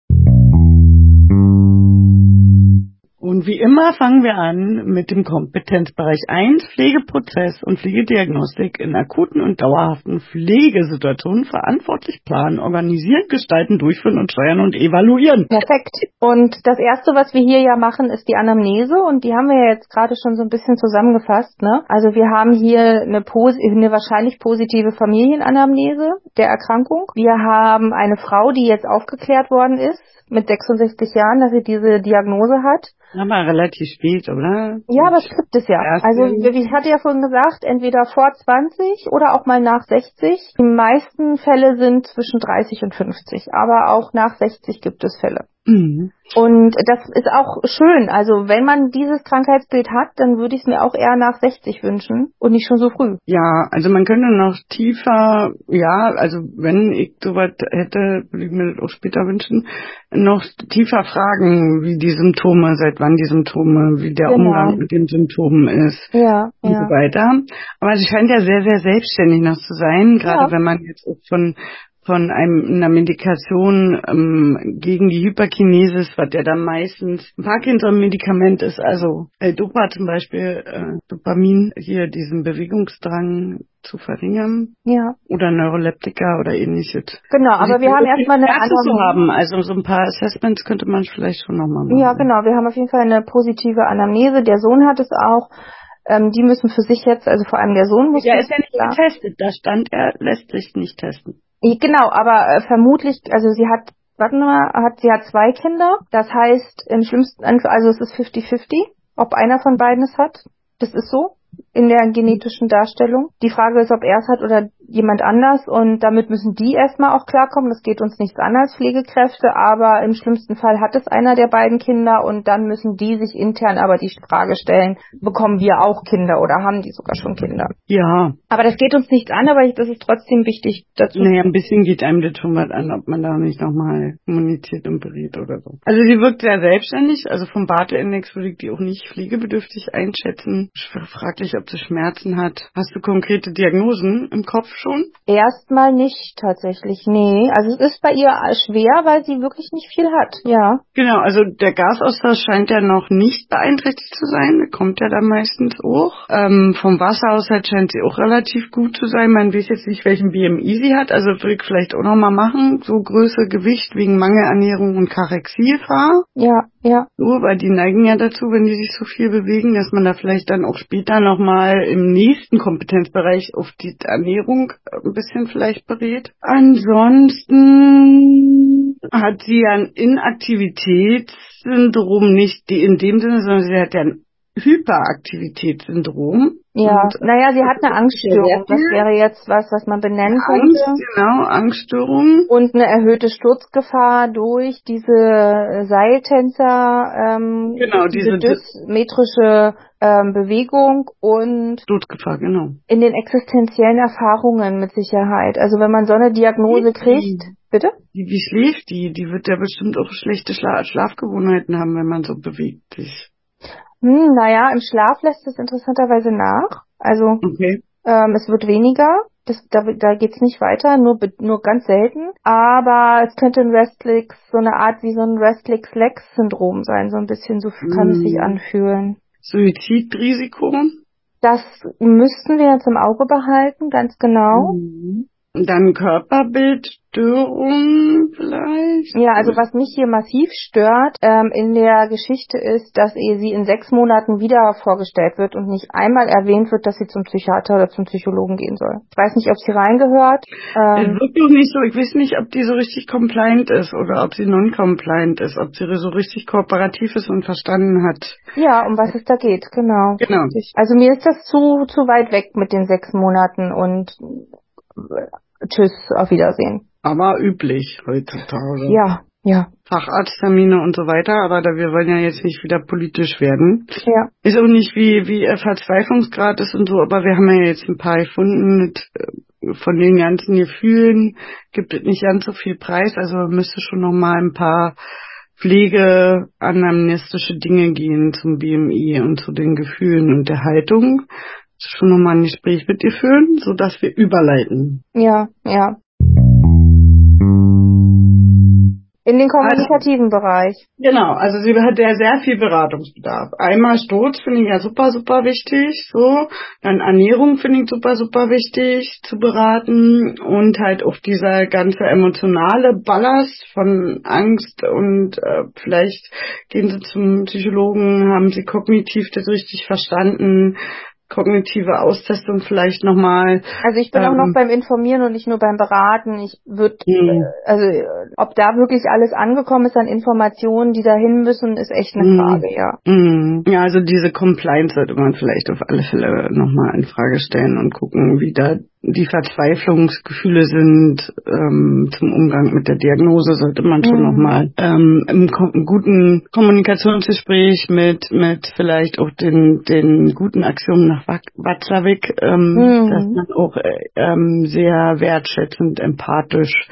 Und wie immer fangen wir an mit dem Kompetenzbereich 1, Pflegeprozess und Pflegediagnostik in akuten und dauerhaften Pflegesituationen verantwortlich planen, organisieren, gestalten, durchführen und steuern und evaluieren. Perfekt. Und das erste, was wir hier ja machen, ist die Anamnese und die haben wir ja jetzt gerade schon so ein bisschen zusammengefasst. Ne? Also wir haben hier eine, eine wahrscheinlich positive Familienanamnese der Erkrankung. Wir haben eine Frau, die jetzt aufgeklärt worden ist mit 66 Jahren, dass sie diese Diagnose hat. Aber relativ spät, oder? Ja, aber es gibt es ja. Also ich hatte ja vorhin gesagt, entweder vor 20 oder auch mal nach 60. Die meisten Fälle sind zwischen 30 und 50, aber auch nach 60 gibt es Fälle. Mhm. Und das ist auch schön. Also wenn man dieses Krankheitsbild hat, dann würde ich es mir auch eher nach 60 wünschen und nicht schon so früh. Ja, also man könnte noch tiefer, ja, also wenn ich sowas hätte, würde ich mir das auch später wünschen, noch tiefer fragen, wie die Symptome, seit wann die Symptome, wie der genau. Umgang mit den Symptomen ist ja, und ja. so weiter. Aber sie scheint ja sehr, sehr selbstständig noch zu sein, gerade ja. wenn man jetzt von von einem, einer Medikation ähm, gegen die Hyperkinesis, was ja dann meistens ein Parkinson-Medikament ist, also L-Dopa zum Beispiel, äh, Dopamin, hier diesen Bewegungsdrang zu verringern. Ja. Oder Neuroleptika oder ähnliches. Genau, aber wir haben erstmal eine Anamnese. haben. Also so ein paar Assessments könnte man vielleicht schon nochmal machen. Ja, genau. Wir haben auf jeden Fall eine positive Anamnese. Der Sohn hat es auch. Ähm, die müssen für sich jetzt, also vor allem der Sohn muss. Der ist ja nicht getestet. Da stand er, lässt sich nicht testen. Genau, aber äh, vermutlich, also sie hat, warten mal, hat, sie hat zwei Kinder. Das heißt, im schlimmsten, also es ist 50-50, ob einer von beiden es hat. Das ist so in der genetischen Darstellung. Die Frage ist, ob er es hat oder jemand anders und damit müssen die erstmal auch klarkommen. Das geht uns nichts an als Pflegekräfte, aber im schlimmsten Fall hat es einer der beiden Kinder und dann müssen die sich intern aber die Frage stellen, bekommen wir auch Kinder oder haben die sogar schon Kinder? Ja. Aber das geht uns nichts an, aber das ist trotzdem wichtig dazu. Naja, ein bisschen geht einem das schon mal an, ob man da nicht nochmal kommuniziert und berät oder so. Also sie wirkt sehr selbstständig, also vom Barte-Index würde ich die auch nicht pflegebedürftig einschätzen. Fraglich, ob sie Schmerzen hat. Hast du konkrete Diagnosen im Kopf schon? Erstmal nicht tatsächlich, nee. Also es ist bei ihr schwer, weil sie wirklich nicht viel hat, ja. Genau, also der Gasaustausch scheint ja noch nicht beeinträchtigt zu sein. Der kommt ja dann meistens hoch. Ähm, vom Wasserhaushalt scheint sie auch relativ gut zu sein. Man weiß jetzt nicht, welchen BMI sie hat. Also würde ich vielleicht auch nochmal machen. So Größe, Gewicht wegen Mangelernährung und Karexiegefahr. Ja, ja. So, weil die neigen ja dazu, wenn die sich so viel bewegen, dass man da vielleicht dann auch später nochmal im nächsten Kompetenzbereich auf die Ernährung ein bisschen vielleicht berät. Ansonsten hat sie ja ein Inaktivitätssyndrom, nicht die in dem Sinne, sondern sie hat ja ein Hyperaktivitätssyndrom. Ja, und naja, sie hat eine Angststörung. Das wäre jetzt was, was man benennen Angst, könnte. Genau, Angststörung. Und eine erhöhte Sturzgefahr durch diese Seiltänzer, ähm, genau, diese, diese dysmetrische ähm, Bewegung und Sturzgefahr, genau. In den existenziellen Erfahrungen mit Sicherheit. Also wenn man so eine Diagnose kriegt, bitte? Die, wie schläft die? Die wird ja bestimmt auch schlechte Schla Schlafgewohnheiten haben, wenn man so bewegt sich. Hm, naja, im Schlaf lässt es interessanterweise nach. Also okay. ähm, es wird weniger. Das, da da geht's nicht weiter, nur nur ganz selten. Aber es könnte ein Restlix, so eine Art wie so ein Restlix-Lex-Syndrom sein, so ein bisschen so kann mm. es sich hm. anfühlen. Suizidrisiko? Das müssten wir jetzt im Auge behalten, ganz genau. Mhm. Dann Körperbildstörung vielleicht? Ja, also was mich hier massiv stört ähm, in der Geschichte ist, dass sie in sechs Monaten wieder vorgestellt wird und nicht einmal erwähnt wird, dass sie zum Psychiater oder zum Psychologen gehen soll. Ich weiß nicht, ob sie reingehört. Ähm, es wirkt doch nicht so. Ich weiß nicht, ob die so richtig compliant ist oder ob sie non-compliant ist, ob sie so richtig kooperativ ist und verstanden hat. Ja, um was es da geht, genau. Genau. Also mir ist das zu, zu weit weg mit den sechs Monaten und Tschüss, auf Wiedersehen. Aber üblich heutzutage. Ja, ja. Facharzttermine und so weiter, aber da wir wollen ja jetzt nicht wieder politisch werden. Ja. Ist auch nicht wie, wie ihr Verzweiflungsgrad ist und so, aber wir haben ja jetzt ein paar gefunden mit, äh, von den ganzen Gefühlen gibt es nicht ganz so viel Preis, also müsste schon noch mal ein paar pflegeanamnestische Dinge gehen zum BMI und zu den Gefühlen und der Haltung schon nochmal ein Gespräch mit dir führen, sodass wir überleiten. Ja, ja. In den kommunikativen also, Bereich. Genau, also sie hat ja sehr viel Beratungsbedarf. Einmal Sturz finde ich ja super, super wichtig, so. Dann Ernährung finde ich super, super wichtig zu beraten und halt auch dieser ganze emotionale Ballast von Angst und äh, vielleicht gehen sie zum Psychologen, haben sie kognitiv das richtig verstanden, kognitive Austestung vielleicht nochmal. Also ich bin ähm, auch noch ähm, beim Informieren und nicht nur beim Beraten. Ich würde, mhm. also ob da wirklich alles angekommen ist an Informationen, die dahin müssen, ist echt eine mhm. Frage, ja. Mhm. Ja, also diese Compliance sollte man vielleicht auf alle Fälle nochmal in Frage stellen und gucken, wie da die Verzweiflungsgefühle sind ähm, zum Umgang mit der Diagnose, sollte man schon mhm. nochmal ähm, im, im guten Kommunikationsgespräch mit mit vielleicht auch den den guten Aktionen nach Watzlawick, ähm, mhm. dass man auch äh, ähm, sehr wertschätzend, empathisch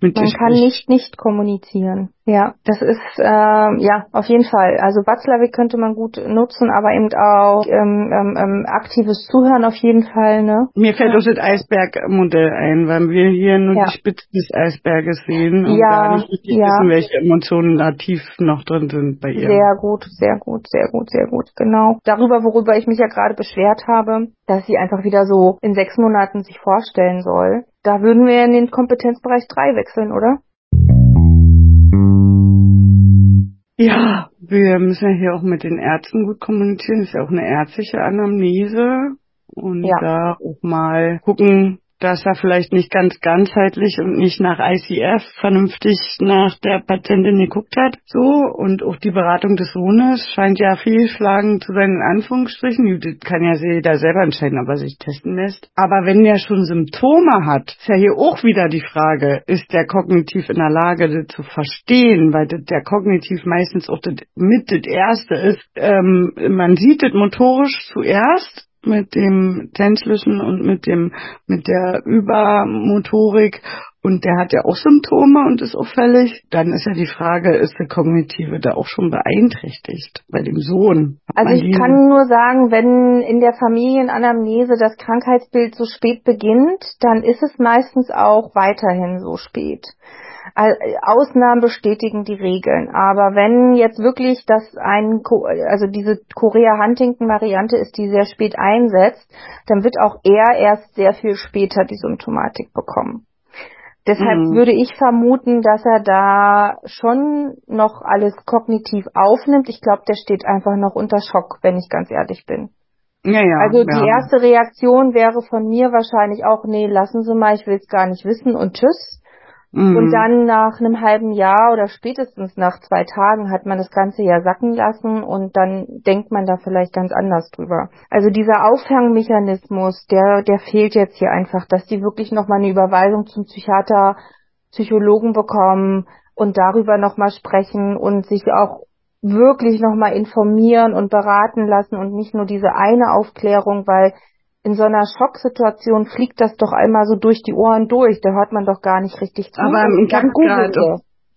mit Man kann nicht nicht kommunizieren. Ja, das ist äh, ja auf jeden Fall. Also Watzlawick könnte man gut nutzen, aber eben auch ähm, ähm, ähm aktives Zuhören auf jeden Fall. Ne? Mir fällt ja. auch das Eisbergmodell ein, weil wir hier nur ja. die Spitze des Eisberges sehen und ja, gar nicht richtig ja. wissen, welche Emotionen da tief noch drin sind bei ihr. Sehr gut, sehr gut, sehr gut, sehr gut. Genau. Darüber, worüber ich mich ja gerade beschwert habe, dass sie einfach wieder so in sechs Monaten sich vorstellen soll. Da würden wir in den Kompetenzbereich 3 wechseln, oder? Ja, wir müssen ja hier auch mit den Ärzten gut kommunizieren. Das ist ja auch eine ärztliche Anamnese. Und ja. da auch mal gucken, dass er vielleicht nicht ganz ganzheitlich und nicht nach ICF vernünftig nach der Patientin geguckt hat. So, und auch die Beratung des Sohnes scheint ja fehlschlagen zu sein, in Anführungsstrichen. Das kann ja jeder selber entscheiden, ob er sich testen lässt. Aber wenn der schon Symptome hat, ist ja hier auch wieder die Frage, ist der kognitiv in der Lage, das zu verstehen, weil das der kognitiv meistens auch das, mit das Erste ist. Ähm, man sieht das motorisch zuerst mit dem tänzlichen und mit dem, mit der Übermotorik und der hat ja auch Symptome und ist auffällig, dann ist ja die Frage, ist der Kognitive da auch schon beeinträchtigt bei dem Sohn? Also ich kann nur sagen, wenn in der Familienanamnese das Krankheitsbild so spät beginnt, dann ist es meistens auch weiterhin so spät. Ausnahmen bestätigen die Regeln. Aber wenn jetzt wirklich das ein, also diese Korea-Huntington-Variante ist, die sehr spät einsetzt, dann wird auch er erst sehr viel später die Symptomatik bekommen. Deshalb mhm. würde ich vermuten, dass er da schon noch alles kognitiv aufnimmt. Ich glaube, der steht einfach noch unter Schock, wenn ich ganz ehrlich bin. Ja, ja, also ja. die erste Reaktion wäre von mir wahrscheinlich auch, nee, lassen Sie mal, ich will es gar nicht wissen und tschüss. Mhm. Und dann nach einem halben Jahr oder spätestens nach zwei Tagen hat man das Ganze ja sacken lassen und dann denkt man da vielleicht ganz anders drüber. Also dieser Auffangmechanismus, der, der fehlt jetzt hier einfach, dass die wirklich nochmal eine Überweisung zum Psychiater, Psychologen bekommen und darüber nochmal sprechen und sich auch wirklich nochmal informieren und beraten lassen und nicht nur diese eine Aufklärung, weil in so einer Schocksituation fliegt das doch einmal so durch die Ohren durch. Da hört man doch gar nicht richtig zu. Aber im gerade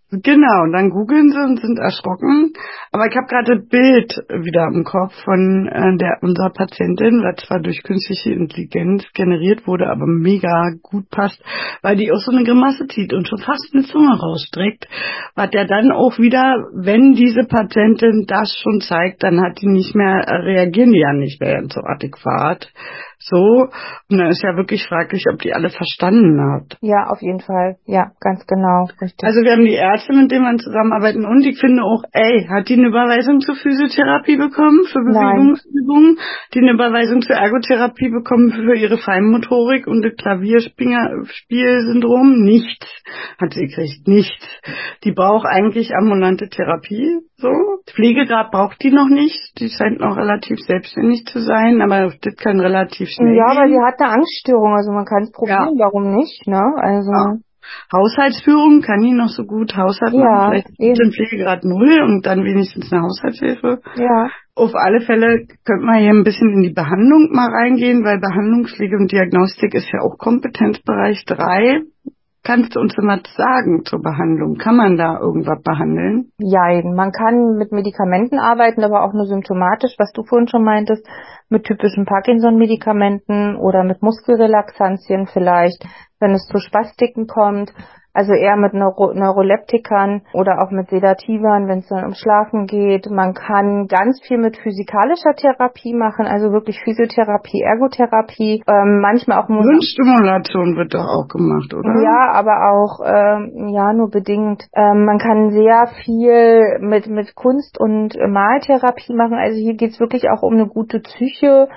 Genau, und dann googeln sie und sind erschrocken. Aber ich habe gerade ein Bild wieder im Kopf von äh, der unserer Patientin, was zwar durch künstliche Intelligenz generiert wurde, aber mega gut passt, weil die auch so eine Grimasse zieht und schon fast eine Zunge rausstreckt. Was ja dann auch wieder, wenn diese Patientin das schon zeigt, dann hat die nicht mehr, äh, reagieren die ja nicht mehr so adäquat. So, und dann ist ja wirklich fraglich, ob die alle verstanden hat. Ja, auf jeden Fall. Ja, ganz genau. Richtig. Also wir haben die Ärzte, mit denen wir zusammenarbeiten und ich finde auch, ey, hat die eine Überweisung zur Physiotherapie bekommen für Bewegungsübungen? Die eine Überweisung zur Ergotherapie bekommen für ihre Feinmotorik und das Klavierspielsyndrom? Nichts hat sie gekriegt. Nichts. Die braucht eigentlich ambulante Therapie. So. Pflegegrad braucht die noch nicht. Die scheint noch relativ selbstständig zu sein, aber das kann relativ schnell Ja, gehen. aber sie hat eine Angststörung, also man kann es probieren, ja. warum nicht, ne? Also. Ja. Haushaltsführung kann die noch so gut Haushalt ja, machen, vielleicht eben. Pflegegrad null und dann wenigstens eine Haushaltshilfe. Ja. Auf alle Fälle könnte man hier ein bisschen in die Behandlung mal reingehen, weil Behandlungspflege und Diagnostik ist ja auch Kompetenzbereich drei. Kannst du uns was sagen zur Behandlung? Kann man da irgendwas behandeln? Ja, man kann mit Medikamenten arbeiten, aber auch nur symptomatisch, was du vorhin schon meintest, mit typischen Parkinson-Medikamenten oder mit Muskelrelaxantien vielleicht, wenn es zu Spastiken kommt. Also eher mit Neuro Neuroleptikern oder auch mit Sedativern, wenn es dann um Schlafen geht. Man kann ganz viel mit physikalischer Therapie machen, also wirklich Physiotherapie, Ergotherapie, ähm, manchmal auch Hirnstimulation wird doch auch gemacht, oder? Ja, aber auch ähm, ja nur bedingt. Ähm, man kann sehr viel mit mit Kunst und Maltherapie machen. Also hier geht's wirklich auch um eine gute Psyche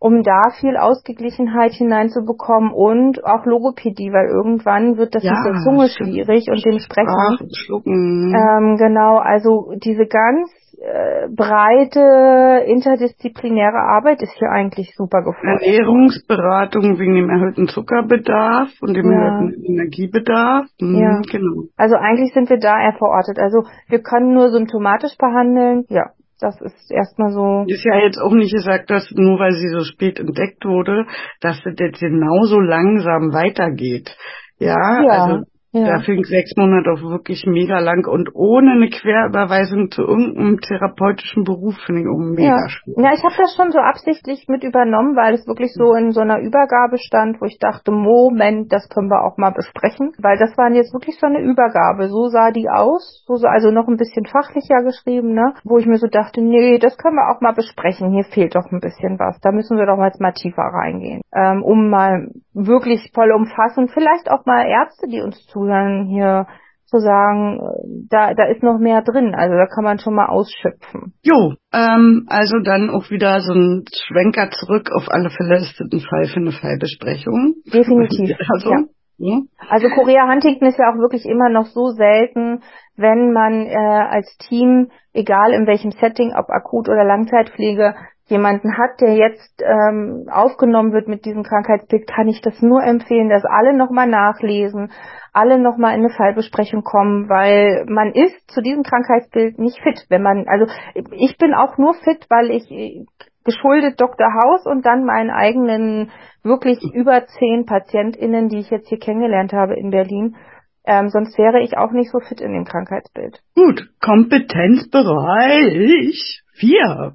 um da viel Ausgeglichenheit hineinzubekommen und auch Logopädie, weil irgendwann wird das Ja, mit der Zunge schwierig und dem Sprechen. Ach, schlucken. Ähm, genau, also diese ganz äh, breite interdisziplinäre Arbeit ist hier eigentlich super gefordert. Ernährungsberatung wegen dem erhöhten Zuckerbedarf und dem Ja. erhöhten Energiebedarf. Mhm, Ja. Genau. Also eigentlich sind wir da eher verortet. Also wir können nur symptomatisch behandeln. Ja, das ist erstmal so. Ist ja jetzt auch nicht gesagt, dass nur weil sie so spät entdeckt wurde, dass das jetzt genauso langsam weitergeht. Ja, Ja, also ja. da fing sechs Monate auch wirklich mega lang und ohne eine Querüberweisung zu irgendeinem therapeutischen Beruf finde ich auch mega Ja. schwierig. ja, ich habe das schon so absichtlich mit übernommen, weil es wirklich so in so einer Übergabe stand, wo ich dachte, Moment, das können wir auch mal besprechen, weil das waren jetzt wirklich so eine Übergabe. So sah die aus, so, so also noch ein bisschen fachlicher geschrieben, ne, wo ich mir so dachte, nee, das können wir auch mal besprechen. Hier fehlt doch ein bisschen was. Da müssen wir doch mal jetzt mal tiefer reingehen, ähm, um mal wirklich vollumfassend, vielleicht auch mal Ärzte, die uns zuhören, hier zu sagen, äh, da, da ist noch mehr drin. Also da kann man schon mal ausschöpfen. Jo, ähm, also dann auch wieder so ein Schwenker zurück. Auf alle Fälle ist das ein Fall für eine Fallbesprechung. Definitiv. Also, Ja. ja. Also Korea Huntington ist ja auch wirklich immer noch so selten, wenn man äh, als Team, egal in welchem Setting, ob akut oder Langzeitpflege, jemanden hat, der jetzt ähm, aufgenommen wird mit diesem Krankheitsbild, kann ich das nur empfehlen, dass alle nochmal nachlesen, alle nochmal in eine Fallbesprechung kommen, weil man ist zu diesem Krankheitsbild nicht fit. Wenn man, also ich bin auch nur fit, weil ich äh, geschuldet Dr. Haus und dann meinen eigenen wirklich über zehn PatientInnen, die ich jetzt hier kennengelernt habe in Berlin. Ähm, sonst wäre ich auch nicht so fit in dem Krankheitsbild. Gut, Kompetenzbereich 4.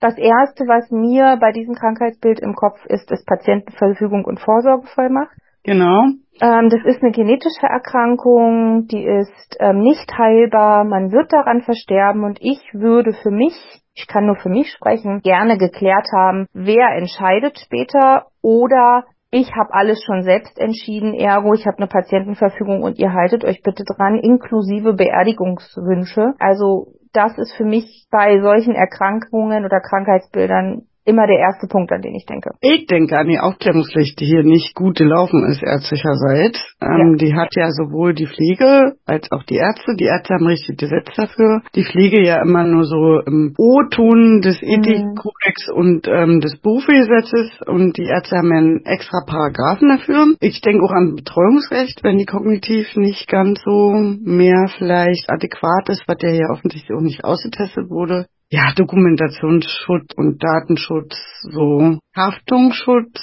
Das erste, was mir bei diesem Krankheitsbild im Kopf ist, ist Patientenverfügung und Vorsorgevollmacht. Genau. Ähm, das ist eine genetische Erkrankung, die ist ähm, nicht heilbar, man wird daran versterben und ich würde für mich, ich kann nur für mich sprechen, gerne geklärt haben, wer entscheidet später oder ich habe alles schon selbst entschieden, ergo ich habe eine Patientenverfügung und ihr haltet euch bitte dran, inklusive Beerdigungswünsche. Also das ist für mich bei solchen Erkrankungen oder Krankheitsbildern immer der erste Punkt, an den ich denke. Ich denke an die Aufklärungspflicht, die hier nicht gut gelaufen ist ärztlicherseits. Ähm, Die hat ja sowohl die Pflege als auch die Ärzte. Die Ärzte haben richtig Gesetz dafür. Die Pflege ja immer nur so im O-Ton des Ethikkodex und ähm, des Berufsgesetzes und die Ärzte haben ja einen extra Paragraphen dafür. Ich denke auch an Betreuungsrecht, wenn die kognitiv nicht ganz so mehr vielleicht adäquat ist, was ja hier offensichtlich auch nicht ausgetestet wurde. Ja, Dokumentationsschutz und Datenschutz, so Haftungsschutz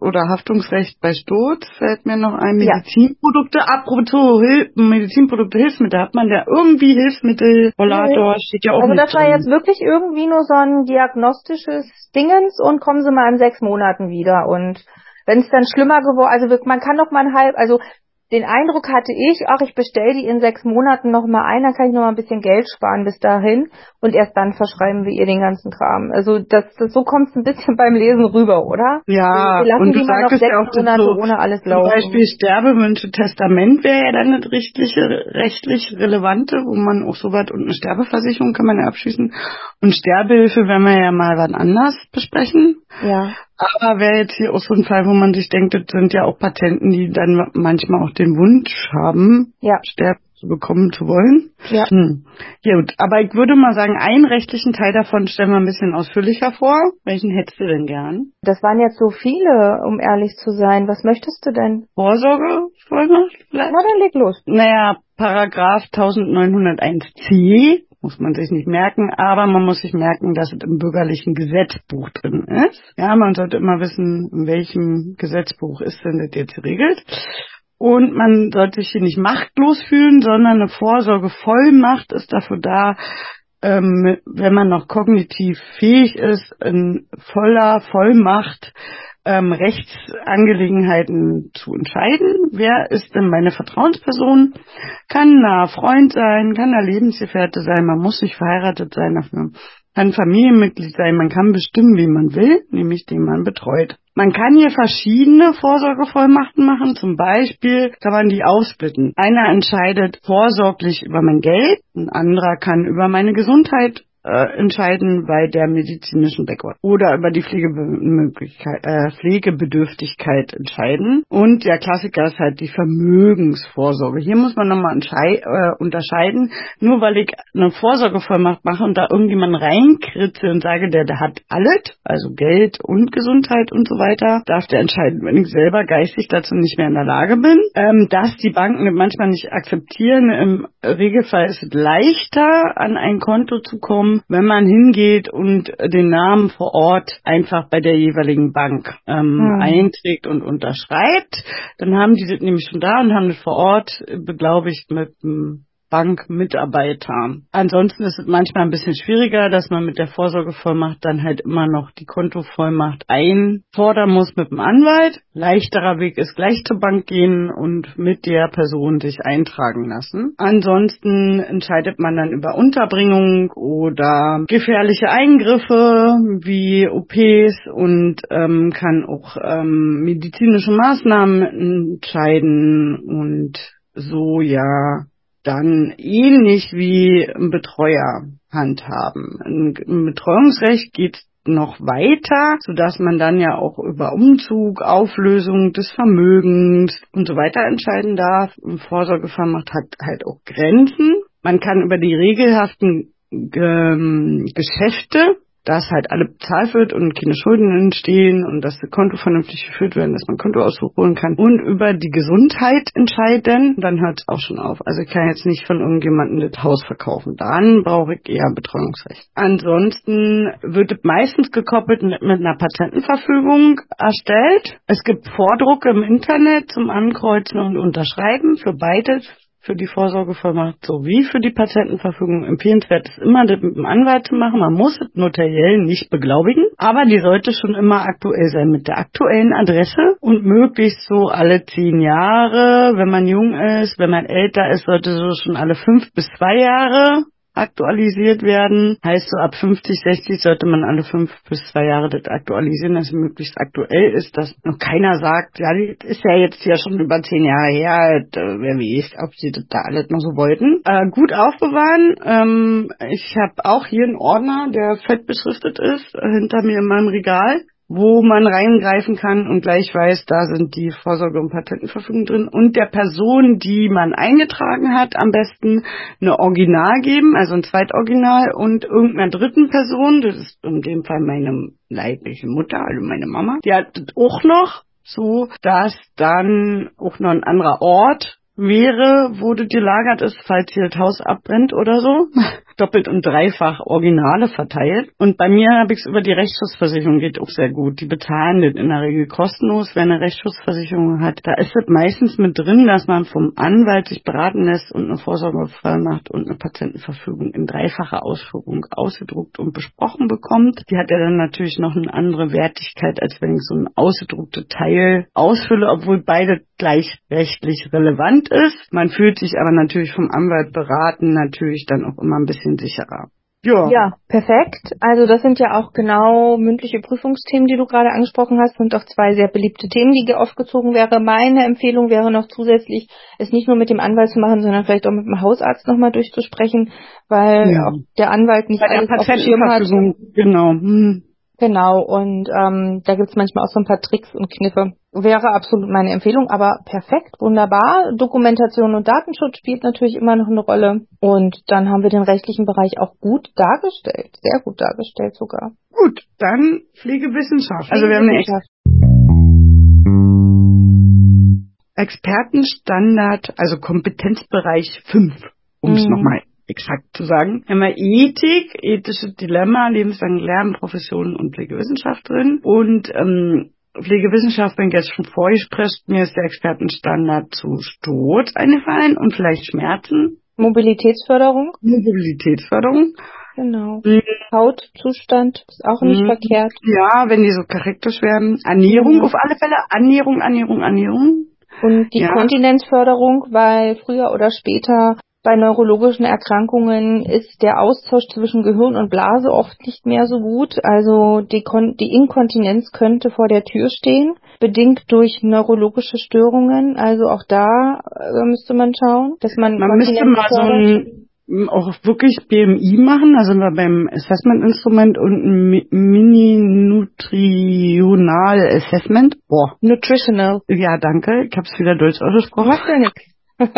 oder Haftungsrecht bei Sturz fällt mir noch ein. Ja. Medizinprodukte, apropos Hil Medizinprodukte, Hilfsmittel, hat man da irgendwie Hilfsmittel, Rollator, steht ja auch Also mit das war drin. jetzt wirklich irgendwie nur so ein diagnostisches Dingens und kommen Sie mal in sechs Monaten wieder und wenn es dann schlimmer geworden, also man kann noch mal ein halb, also den Eindruck hatte ich, ach, ich bestelle die in sechs Monaten noch mal ein, dann kann ich noch mal ein bisschen Geld sparen bis dahin und erst dann verschreiben wir ihr den ganzen Kram. Also das, das so kommt es ein bisschen beim Lesen rüber, oder? Ja, wir lassen und du die mal noch sechs ja auch, Monate so ohne alles zum laufen. Beispiel Sterbewünsche, Testament wäre ja dann das rechtliche, rechtlich relevante, wo man auch so was und eine Sterbeversicherung kann man ja abschließen. Und Sterbehilfe werden wir ja mal wann anders besprechen. ja. Aber wäre jetzt hier auch so ein Fall, wo man sich denkt, das sind ja auch Patienten, die dann manchmal auch den Wunsch haben, Ja. Sterben zu bekommen zu wollen. Ja. Hm. Ja gut, aber ich würde mal sagen, einen rechtlichen Teil davon stellen wir ein bisschen ausführlicher vor. Welchen hättest du denn gern? Das waren jetzt so viele, um ehrlich zu sein. Was möchtest du denn? Vorsorgevollmacht vielleicht? Na, dann leg los. Naja, Paragraph 1901c muss man sich nicht merken, aber man muss sich merken, dass es im bürgerlichen Gesetzbuch drin ist. Ja, man sollte immer wissen, in welchem Gesetzbuch ist denn das jetzt geregelt. Und man sollte sich hier nicht machtlos fühlen, sondern eine Vorsorgevollmacht ist dafür da, ähm, wenn man noch kognitiv fähig ist, in voller Vollmacht ähm, Rechtsangelegenheiten zu entscheiden. Wer ist denn meine Vertrauensperson? Kann ein Freund sein, kann ein Lebensgefährte sein, man muss nicht verheiratet sein kann Familienmitglied sein, man kann bestimmen, wie man will, nämlich den man betreut. Man kann hier verschiedene Vorsorgevollmachten machen, zum Beispiel kann man die aufsplitten. Einer entscheidet vorsorglich über mein Geld, ein anderer kann über meine Gesundheit äh, entscheiden bei der medizinischen Background oder über die Pflegemöglichkeit, äh, Pflegebedürftigkeit entscheiden. Und der Klassiker ist halt die Vermögensvorsorge. Hier muss man nochmal äh, unterscheiden. Nur weil ich eine Vorsorgevollmacht mache und da irgendjemand reinkritze und sage, der, der hat alles, also Geld und Gesundheit und so weiter, darf der entscheiden, wenn ich selber geistig dazu nicht mehr in der Lage bin. Ähm, dass die Banken manchmal nicht akzeptieren, im Regelfall ist es leichter, an ein Konto zu kommen, wenn man hingeht und den Namen vor Ort einfach bei der jeweiligen Bank ähm, hm. einträgt und unterschreibt. Dann haben die das nämlich schon da und haben das vor Ort beglaubigt mit einem Bankmitarbeiter. Ansonsten ist es manchmal ein bisschen schwieriger, dass man mit der Vorsorgevollmacht dann halt immer noch die Kontovollmacht einfordern muss mit dem Anwalt. Leichterer Weg ist gleich zur Bank gehen und mit der Person sich eintragen lassen. Ansonsten entscheidet man dann über Unterbringung oder gefährliche Eingriffe wie OPs und ähm, kann auch ähm, medizinische Maßnahmen entscheiden und so ja dann ähnlich wie ein Betreuer handhaben. Im Betreuungsrecht geht noch weiter, sodass man dann ja auch über Umzug, Auflösung des Vermögens und so weiter entscheiden darf. Ein Vorsorgevollmacht hat halt auch Grenzen. Man kann über die regelhaften ähm, Geschäfte dass halt alle bezahlt wird und keine Schulden entstehen und dass das Konto vernünftig geführt werden, dass man Kontoauszug holen kann und über die Gesundheit entscheiden, dann hört es auch schon auf. Also ich kann jetzt nicht von irgendjemandem das Haus verkaufen. Dann brauche ich eher Betreuungsrecht. Ansonsten wird es meistens gekoppelt mit, mit einer Patentenverfügung erstellt. Es gibt Vordrucke im Internet zum Ankreuzen und Unterschreiben für beides für die Vorsorgevollmacht sowie für die Patientenverfügung empfehlenswert ist immer das mit dem Anwalt zu machen. Man muss es notariell nicht beglaubigen, aber die sollte schon immer aktuell sein mit der aktuellen Adresse und möglichst so alle zehn Jahre. Wenn man jung ist, wenn man älter ist, sollte so schon alle fünf bis zwei Jahre aktualisiert werden. Heißt so ab 50, 60 sollte man alle fünf bis zwei Jahre das aktualisieren, dass es möglichst aktuell ist, dass noch keiner sagt, ja, das ist ja jetzt ja schon über zehn Jahre her, wer weiß, ob sie das da alles noch so wollten. Äh, gut aufbewahren. Ähm, ich habe auch hier einen Ordner, der fett beschriftet ist, hinter mir in meinem Regal wo man reingreifen kann und gleich weiß, da sind die Vorsorge- und Patentenverfügung drin. Und der Person, die man eingetragen hat, am besten eine Original geben, also ein Zweitoriginal und irgendeiner dritten Person, das ist in dem Fall meine leibliche Mutter, also meine Mama, die hat das auch noch, so dass dann auch noch ein anderer Ort wäre, wo das gelagert ist, falls hier das Haus abbrennt oder so. Doppelt und dreifach Originale verteilt. Und bei mir habe ich es über die Rechtsschutzversicherung, geht auch sehr gut. Die bezahlen das in der Regel kostenlos, wer eine Rechtsschutzversicherung hat. Da ist es meistens mit drin, dass man vom Anwalt sich beraten lässt und eine Vorsorgevollmacht und eine Patientenverfügung in dreifacher Ausführung ausgedruckt und besprochen bekommt. Die hat ja dann natürlich noch eine andere Wertigkeit, als wenn ich so ein ausgedrucktes Teil ausfülle, obwohl beide gleich rechtlich relevant ist. Man fühlt sich aber natürlich vom Anwalt beraten, natürlich dann auch immer ein bisschen sicherer. Ja. ja, perfekt. Also das sind ja auch genau mündliche Prüfungsthemen, die du gerade angesprochen hast, sind doch zwei sehr beliebte Themen, die aufgezogen wäre. Meine Empfehlung wäre noch zusätzlich, es nicht nur mit dem Anwalt zu machen, sondern vielleicht auch mit dem Hausarzt nochmal durchzusprechen, weil ja. der Anwalt nicht Bei alles der auf dem Schirm hat. Genau. Hm. Genau, und ähm, da gibt's manchmal auch so ein paar Tricks und Kniffe. Wäre absolut meine Empfehlung, aber perfekt, wunderbar. Dokumentation und Datenschutz spielt natürlich immer noch eine Rolle. Und dann haben wir den rechtlichen Bereich auch gut dargestellt, sehr gut dargestellt sogar. Gut, dann Pflegewissenschaft. Also wir haben eine Expertenstandard, also Kompetenzbereich 5, um es mhm. nochmal exakt zu sagen. Haben wir Ethik, ethisches Dilemma, lebenslang Lernen, Professionen und Pflegewissenschaft drin. Und ähm, Pflegewissenschaft, wenn ich jetzt schon vorgesprochen, mir ist der Expertenstandard zu Sturz eingefallen und vielleicht Schmerzen. Mobilitätsförderung. Mobilitätsförderung. Genau. Mhm. Hautzustand ist auch nicht mhm. verkehrt. Ja, wenn die so charakterisch werden. Ernährung mhm. auf alle Fälle. Ernährung, Ernährung, Ernährung. Und die ja. Kontinenzförderung, weil früher oder später bei neurologischen Erkrankungen ist der Austausch zwischen Gehirn und Blase oft nicht mehr so gut. Also die, Kon die Inkontinenz könnte vor der Tür stehen, bedingt durch neurologische Störungen. Also auch da äh, müsste man schauen, dass man. Man müsste mal so ein auch wirklich BMI machen, also wir beim Assessment-Instrument und ein Mini-Nutritional Assessment. Boah. Nutritional. Ja, danke. Ich habe es wieder Deutsch ausgesprochen. Macht ja nichts.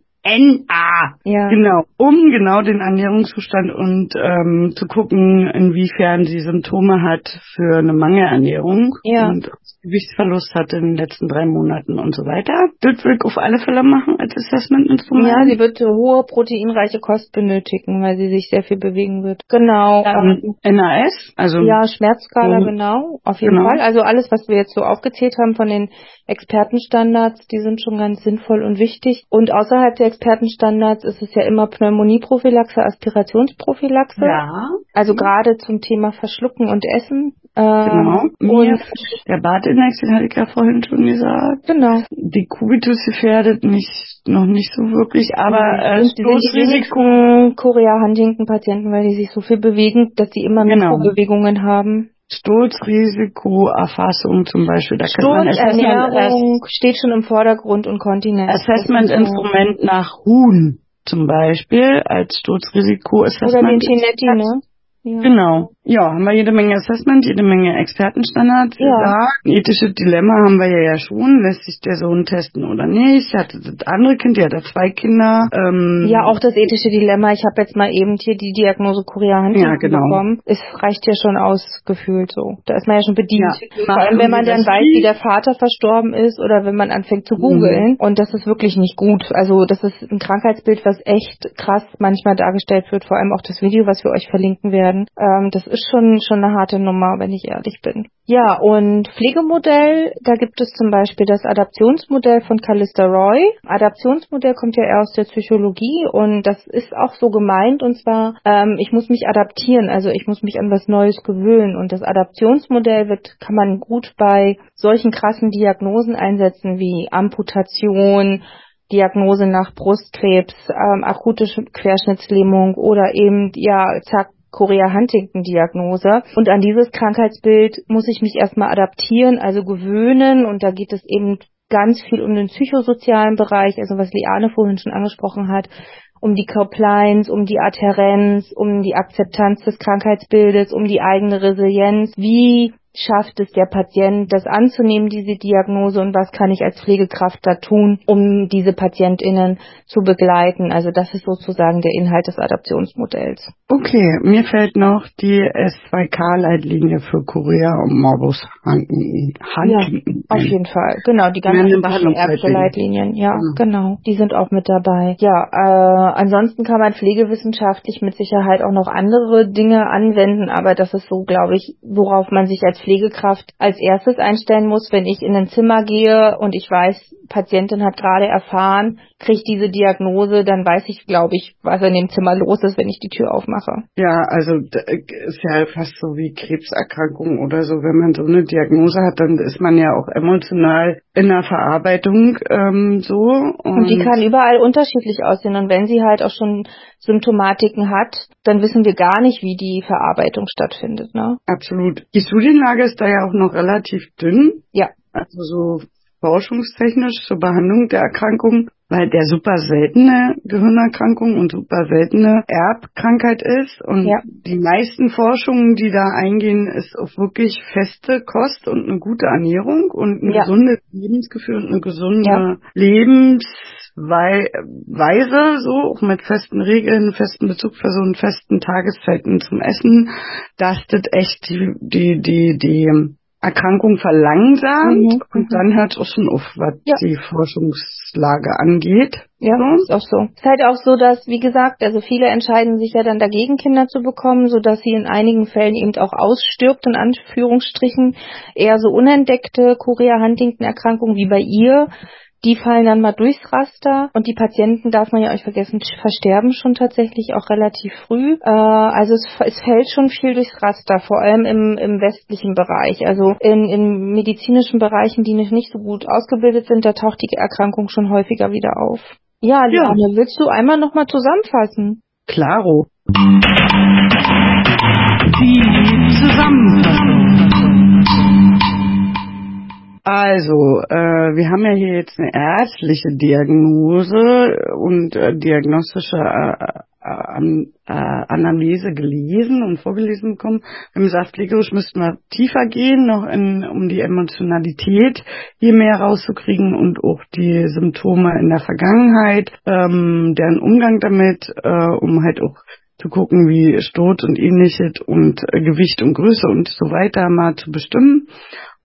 NA. Ja. Genau, um genau den Ernährungszustand und ähm, zu gucken, inwiefern sie Symptome hat für eine Mangelernährung ja. und Gewichtsverlust hat in den letzten drei Monaten und so weiter. Das will ich auf alle Fälle machen als Assessment-Instrument. Ja, sie wird hohe proteinreiche Kost benötigen, weil sie sich sehr viel bewegen wird. Genau. Ähm, NAS, also ja, Schmerzskala, um, genau, auf jeden genau. Fall. Also alles, was wir jetzt so aufgezählt haben von den Expertenstandards, die sind schon ganz sinnvoll und wichtig. Und außerhalb der Expertenstandards ist es ja immer Pneumonieprophylaxe, Aspirationsprophylaxe. Ja. Also gerade zum Thema Verschlucken und Essen. Genau. Ähm, und der Badindex, den hatte ich ja vorhin schon gesagt. Genau. Die Kubitus gefährdet nicht, noch nicht so wirklich, aber äh, Stoßrisiko. Korea-Huntington-Patienten, weil die sich so viel bewegen, dass sie immer genau. Mikrobewegungen haben. Sturzrisikoerfassung zum Beispiel. Da Sturz, Ernährung steht schon im Vordergrund und Kontinenz. Assessment-Instrument nach Huhn zum Beispiel als Sturzrisiko-Assessment. Oder den Chinetti, ne? Ja. Genau. Ja, haben wir jede Menge Assessment, jede Menge Expertenstandards. Ja. Ein ethisches Dilemma haben wir ja, schon. Lässt sich der Sohn testen oder nicht? Hatte das andere Kind, der hat zwei Kinder. Ähm, ja, auch das ethische Dilemma. Ich habe jetzt mal eben hier die Diagnose Korea ja, genau. bekommen. Es reicht ja schon ausgefühlt so. Da ist man ja schon bedient. Ja. Vor allem, wenn man dann weiß, wie der Vater verstorben ist oder wenn man anfängt zu googeln. Mhm. Und das ist wirklich nicht gut. Also das ist ein Krankheitsbild, was echt krass manchmal dargestellt wird. Vor allem auch das Video, was wir euch verlinken werden. Ähm, das ist schon, schon eine harte Nummer, wenn ich ehrlich bin. Ja, und Pflegemodell, da gibt es zum Beispiel das Adaptionsmodell von Callista Roy. Adaptionsmodell kommt ja eher aus der Psychologie und das ist auch so gemeint und zwar, ähm, ich muss mich adaptieren, also ich muss mich an was Neues gewöhnen und das Adaptionsmodell wird, kann man gut bei solchen krassen Diagnosen einsetzen wie Amputation, Diagnose nach Brustkrebs, ähm, akute Querschnittslähmung oder eben, ja, zack, Chorea-Huntington-Diagnose. Und an dieses Krankheitsbild muss ich mich erstmal adaptieren, also gewöhnen. Und da geht es eben ganz viel um den psychosozialen Bereich, also was Liane vorhin schon angesprochen hat, um die Compliance, um die Adherenz, um die Akzeptanz des Krankheitsbildes, um die eigene Resilienz. Wie schafft es der Patient, das anzunehmen, diese Diagnose und was kann ich als Pflegekraft da tun, um diese PatientInnen zu begleiten. Also das ist sozusagen der Inhalt des Adaptionsmodells. Okay, mir fällt noch die S2K-Leitlinie für Korea und Morbus Huntington. Ja, auf jeden Fall. Genau, die ganzen Ärzte-Leitlinien. Ja, mhm. genau. Die sind auch mit dabei. Ja, äh, ansonsten kann man pflegewissenschaftlich mit Sicherheit auch noch andere Dinge anwenden, aber das ist so, glaube ich, worauf man sich als Pflegekraft als erstes einstellen muss, wenn ich in ein Zimmer gehe und ich weiß, Patientin hat gerade erfahren, kriegt diese Diagnose, dann weiß ich, glaube ich, was in dem Zimmer los ist, wenn ich die Tür aufmache. Ja, also ist ja fast so wie Krebserkrankung oder so. Wenn man so eine Diagnose hat, dann ist man ja auch emotional in der Verarbeitung ähm, so. Und, und die kann überall unterschiedlich aussehen. Und wenn sie halt auch schon Symptomatiken hat, dann wissen wir gar nicht, wie die Verarbeitung stattfindet. Ne? Absolut. Die Studienlage ist da ja auch noch relativ dünn. Ja. Also so forschungstechnisch zur Behandlung der Erkrankung, weil der super seltene Gehirnerkrankung und super seltene Erbkrankheit ist. Und ja. die meisten Forschungen, die da eingehen, ist auf wirklich feste Kost und eine gute Ernährung und ein ja. gesundes Lebensgefühl und eine gesunde ja. Lebensweise, so auch mit festen Regeln, festen Bezugspersonen, festen Tageszeiten zum Essen, dass das echt die, die, die, die Erkrankung verlangsamt mhm. und dann hört es auch schon auf, was ja. die Forschungslage angeht. Ja, so. ist auch so. Es ist halt auch so, dass, wie gesagt, also viele entscheiden sich ja dann dagegen, Kinder zu bekommen, so dass sie in einigen Fällen eben auch ausstirbt, in Anführungsstrichen, eher so unentdeckte Chorea-Huntington-Erkrankungen wie bei ihr Die fallen dann mal durchs Raster und die Patienten, darf man ja euch vergessen, versterben schon tatsächlich auch relativ früh. Äh, also es, es, fällt schon viel durchs Raster, vor allem im, im westlichen Bereich. Also in, in medizinischen Bereichen, die nicht, nicht so gut ausgebildet sind, da taucht die Erkrankung schon häufiger wieder auf. Ja, Liane, ja. willst du einmal nochmal zusammenfassen? Claro. Die Zusammenfassung. Also, äh, wir haben ja hier jetzt eine ärztliche Diagnose und äh, diagnostische äh, äh, äh, Anamnese gelesen und vorgelesen bekommen. Gesagt, pflegerisch müssten wir tiefer gehen, noch in, um die Emotionalität hier mehr rauszukriegen und auch die Symptome in der Vergangenheit, ähm, deren Umgang damit, äh, um halt auch zu gucken, wie Sturz und ähnliches und äh, Gewicht und Größe und so weiter mal zu bestimmen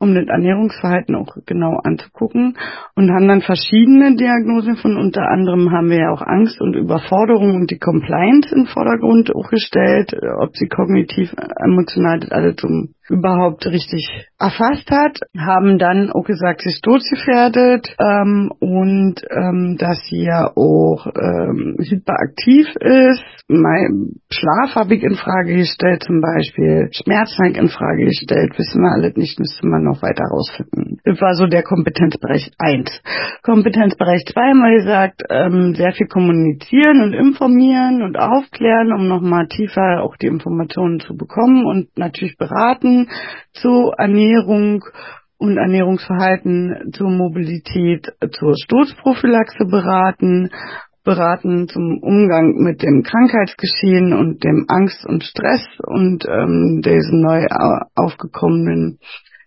um das Ernährungsverhalten auch genau anzugucken. Und haben dann verschiedene Diagnosen von unter anderem haben wir ja auch Angst und Überforderung und die Compliance im Vordergrund auch gestellt, ob sie kognitiv, emotional das alles zum überhaupt richtig erfasst hat, haben dann auch gesagt, sie ist todgefährdet ähm, und ähm, dass sie ja auch ähm, hyperaktiv ist. Mein Schlaf habe ich in Frage gestellt zum Beispiel, Schmerzen habe ich in Frage gestellt, wissen wir alles nicht, müsste man noch weiter rausfinden. Das war so der Kompetenzbereich 1. Kompetenzbereich 2 haben wir gesagt, ähm, sehr viel kommunizieren und informieren und aufklären, um nochmal tiefer auch die Informationen zu bekommen und natürlich beraten zu Ernährung und Ernährungsverhalten, zur Mobilität, zur Sturzprophylaxe beraten, beraten zum Umgang mit dem Krankheitsgeschehen und dem Angst und Stress und ähm, diesen neu aufgekommenen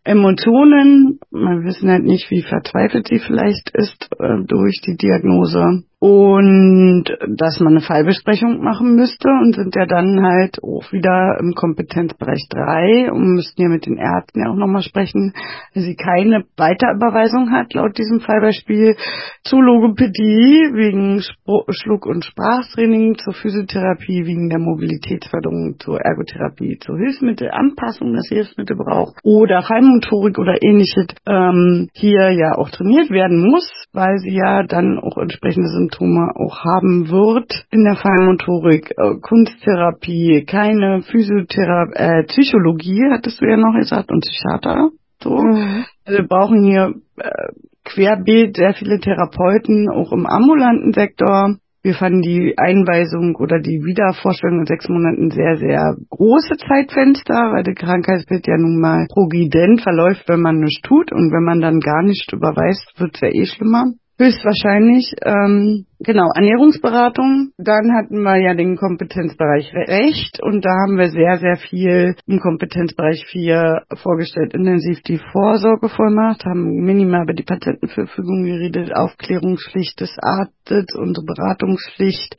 Emotionen. Man wissen halt nicht, wie verzweifelt sie vielleicht ist äh, durch die Diagnose und dass man eine Fallbesprechung machen müsste und sind ja dann halt auch wieder im Kompetenzbereich 3 und müssten ja mit den Ärzten ja auch nochmal sprechen, wenn sie keine Weiterüberweisung hat, laut diesem Fallbeispiel, zu Logopädie wegen Spr Schluck- und Sprachtraining, zur Physiotherapie wegen der Mobilitätsförderung, zur Ergotherapie, zur Hilfsmittelanpassung, dass Hilfsmittel braucht oder Feinmotorik oder ähnliches ähm, hier ja auch trainiert werden muss, weil sie ja dann auch entsprechende Symptome Symptome auch haben wird in der Feinmotorik, äh, Kunsttherapie, keine Physiotherapie, äh, Psychologie, hattest du ja noch gesagt, und Psychiater. So. Mhm. Also wir brauchen hier äh, querbeet sehr viele Therapeuten, auch im ambulanten Sektor. Wir fanden die Einweisung oder die Wiedervorstellung in sechs Monaten sehr, sehr große Zeitfenster, weil das Krankheitsbild ja nun mal progrident verläuft, wenn man nichts tut und wenn man dann gar nicht überweist, wird es ja eh schlimmer. Höchstwahrscheinlich. Ähm, genau, Ernährungsberatung. Dann hatten wir ja den Kompetenzbereich Recht und da haben wir sehr, sehr viel im Kompetenzbereich 4 vorgestellt. Intensiv die Vorsorgevollmacht, haben minimal über die Patientenverfügung geredet, Aufklärungspflicht des Arztes, unsere Beratungspflicht.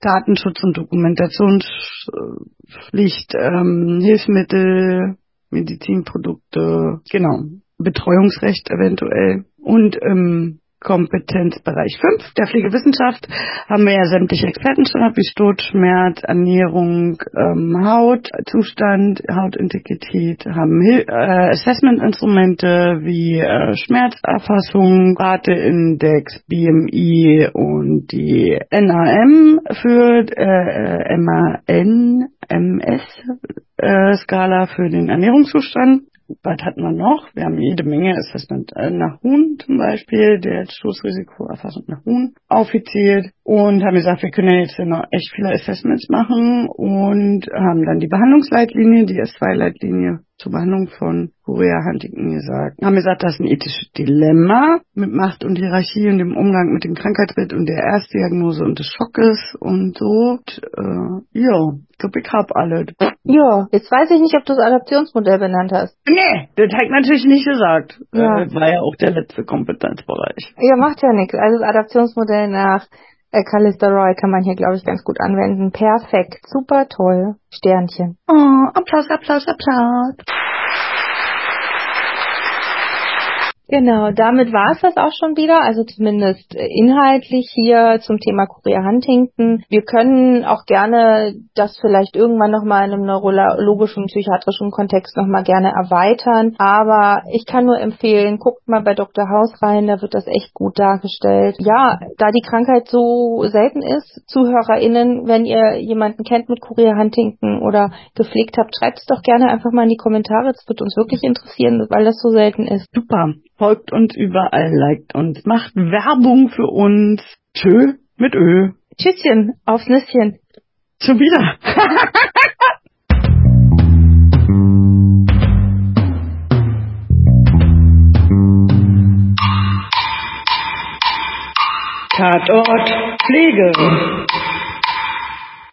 Datenschutz und Dokumentationspflicht, ähm, Hilfsmittel, Medizinprodukte, genau, Betreuungsrecht eventuell und ähm, Kompetenzbereich 5 der Pflegewissenschaft haben wir ja sämtliche Experten schon gehabt, wie Sturzschmerz, Ernährung, ähm, Hautzustand, Hautintegrität, haben Hil äh, Assessment-Instrumente wie äh, Schmerzerfassung, Rateindex, BMI und die NAM für äh, MAN, MS äh, Skala für den Ernährungszustand was hat man noch? Wir haben jede Menge Assessment äh, nach Huhn zum Beispiel, der Stoßrisikoerfassung nach Huhn aufgezählt und haben gesagt, wir können ja jetzt noch echt viele Assessments machen und haben dann die Behandlungsleitlinie, die S2-Leitlinie zur Behandlung von Korea Huntington gesagt. Haben gesagt, das ist ein ethisches Dilemma mit Macht und Hierarchie und dem Umgang mit dem Krankheitsbild und der Erstdiagnose und des Schockes und so. Und, äh, ja, ich glaube, ich hab alle. Ja, jetzt weiß ich nicht, ob du das Adaptionsmodell benannt hast. Nee, das hat natürlich nicht gesagt. Ja. Das war ja auch der letzte Kompetenzbereich. Ja, macht ja nichts. Also das Adaptionsmodell nach äh, Callista Roy kann man hier, glaube ich, ganz gut anwenden. Perfekt, super toll. Sternchen. Oh, Applaus, Applaus, Applaus. Genau, damit war es das auch schon wieder, also zumindest inhaltlich hier zum Thema Korea Huntington. Wir können auch gerne das vielleicht irgendwann nochmal in einem neurologischen, psychiatrischen Kontext nochmal gerne erweitern, aber ich kann nur empfehlen, guckt mal bei Dr. Haus rein, da wird das echt gut dargestellt. Ja, da die Krankheit so selten ist, ZuhörerInnen, wenn ihr jemanden kennt mit Korea Huntington oder gepflegt habt, schreibt es doch gerne einfach mal in die Kommentare, das wird uns wirklich interessieren, weil das so selten ist. Super folgt uns überall, liked uns, macht Werbung für uns. Tschö mit Ö. Tschüsschen, aufs Nüsschen. Schon wieder. Tatort Pflege.